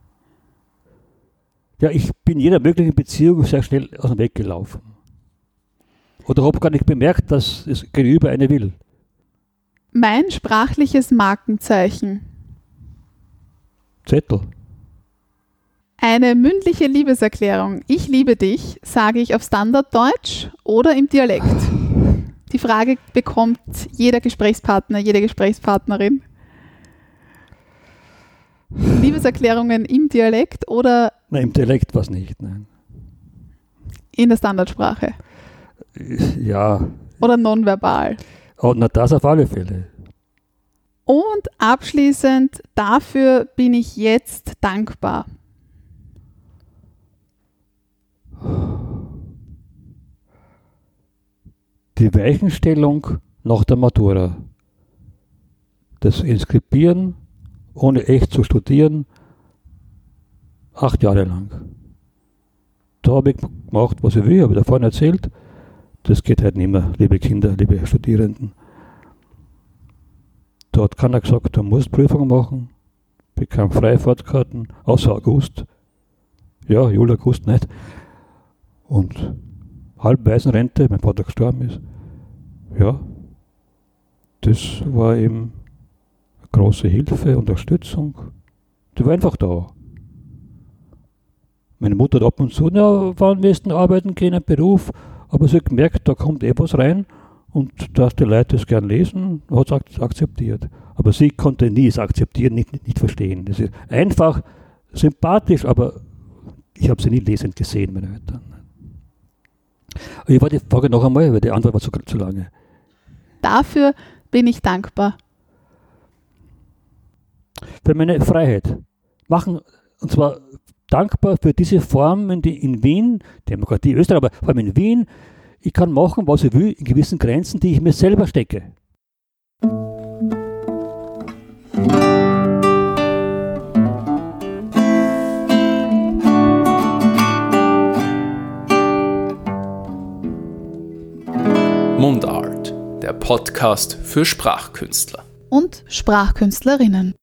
Speaker 1: Ja, ich bin in jeder möglichen Beziehung sehr schnell aus dem Weg gelaufen. Oder habe gar nicht bemerkt, dass es gegenüber eine will.
Speaker 7: Mein sprachliches Markenzeichen.
Speaker 1: Zettel.
Speaker 7: Eine mündliche Liebeserklärung. Ich liebe dich, sage ich auf Standarddeutsch oder im Dialekt. Die Frage bekommt jeder Gesprächspartner, jede Gesprächspartnerin. Liebeserklärungen im Dialekt oder
Speaker 1: Nein, im Dialekt war es nicht. Nein.
Speaker 7: in der Standardsprache
Speaker 1: Ja,
Speaker 7: oder nonverbal.
Speaker 1: oh, na das auf alle Fälle.
Speaker 7: Und abschließend, dafür bin ich jetzt dankbar.
Speaker 1: Die Weichenstellung nach der Matura. Das Inskribieren, ohne echt zu studieren, acht Jahre lang. Da habe ich gemacht, was ich will, habe ich davon erzählt. Das geht halt nicht mehr, liebe Kinder, liebe Studierenden. Da hat keiner gesagt, du musst Prüfung machen, bekam Freifahrtkarten, außer August. Ja, Juli, August nicht. Und Halbwaisenrente, mein Vater gestorben ist. Ja, das war eben eine große Hilfe, Unterstützung. Die war einfach da. Meine Mutter hat ab und zu, wann wirst du arbeiten ein Beruf, aber sie hat gemerkt, da kommt eh was rein und dass die Leute das gern lesen, hat es akzeptiert. Aber sie konnte nie es akzeptieren, nicht, nicht, nicht verstehen. Das ist einfach sympathisch, aber ich habe sie nie lesend gesehen, meine Eltern. Ich war die Frage noch einmal, weil die Antwort war zu, zu lange.
Speaker 7: Dafür bin ich dankbar.
Speaker 1: Für meine Freiheit. Machen, und zwar dankbar für diese Form in, die, in Wien, Demokratie Österreich, aber vor allem in Wien, ich kann machen, was ich will, in gewissen Grenzen, die ich mir selber stecke.
Speaker 6: Mundart, der Podcast für Sprachkünstler.
Speaker 7: Und Sprachkünstlerinnen.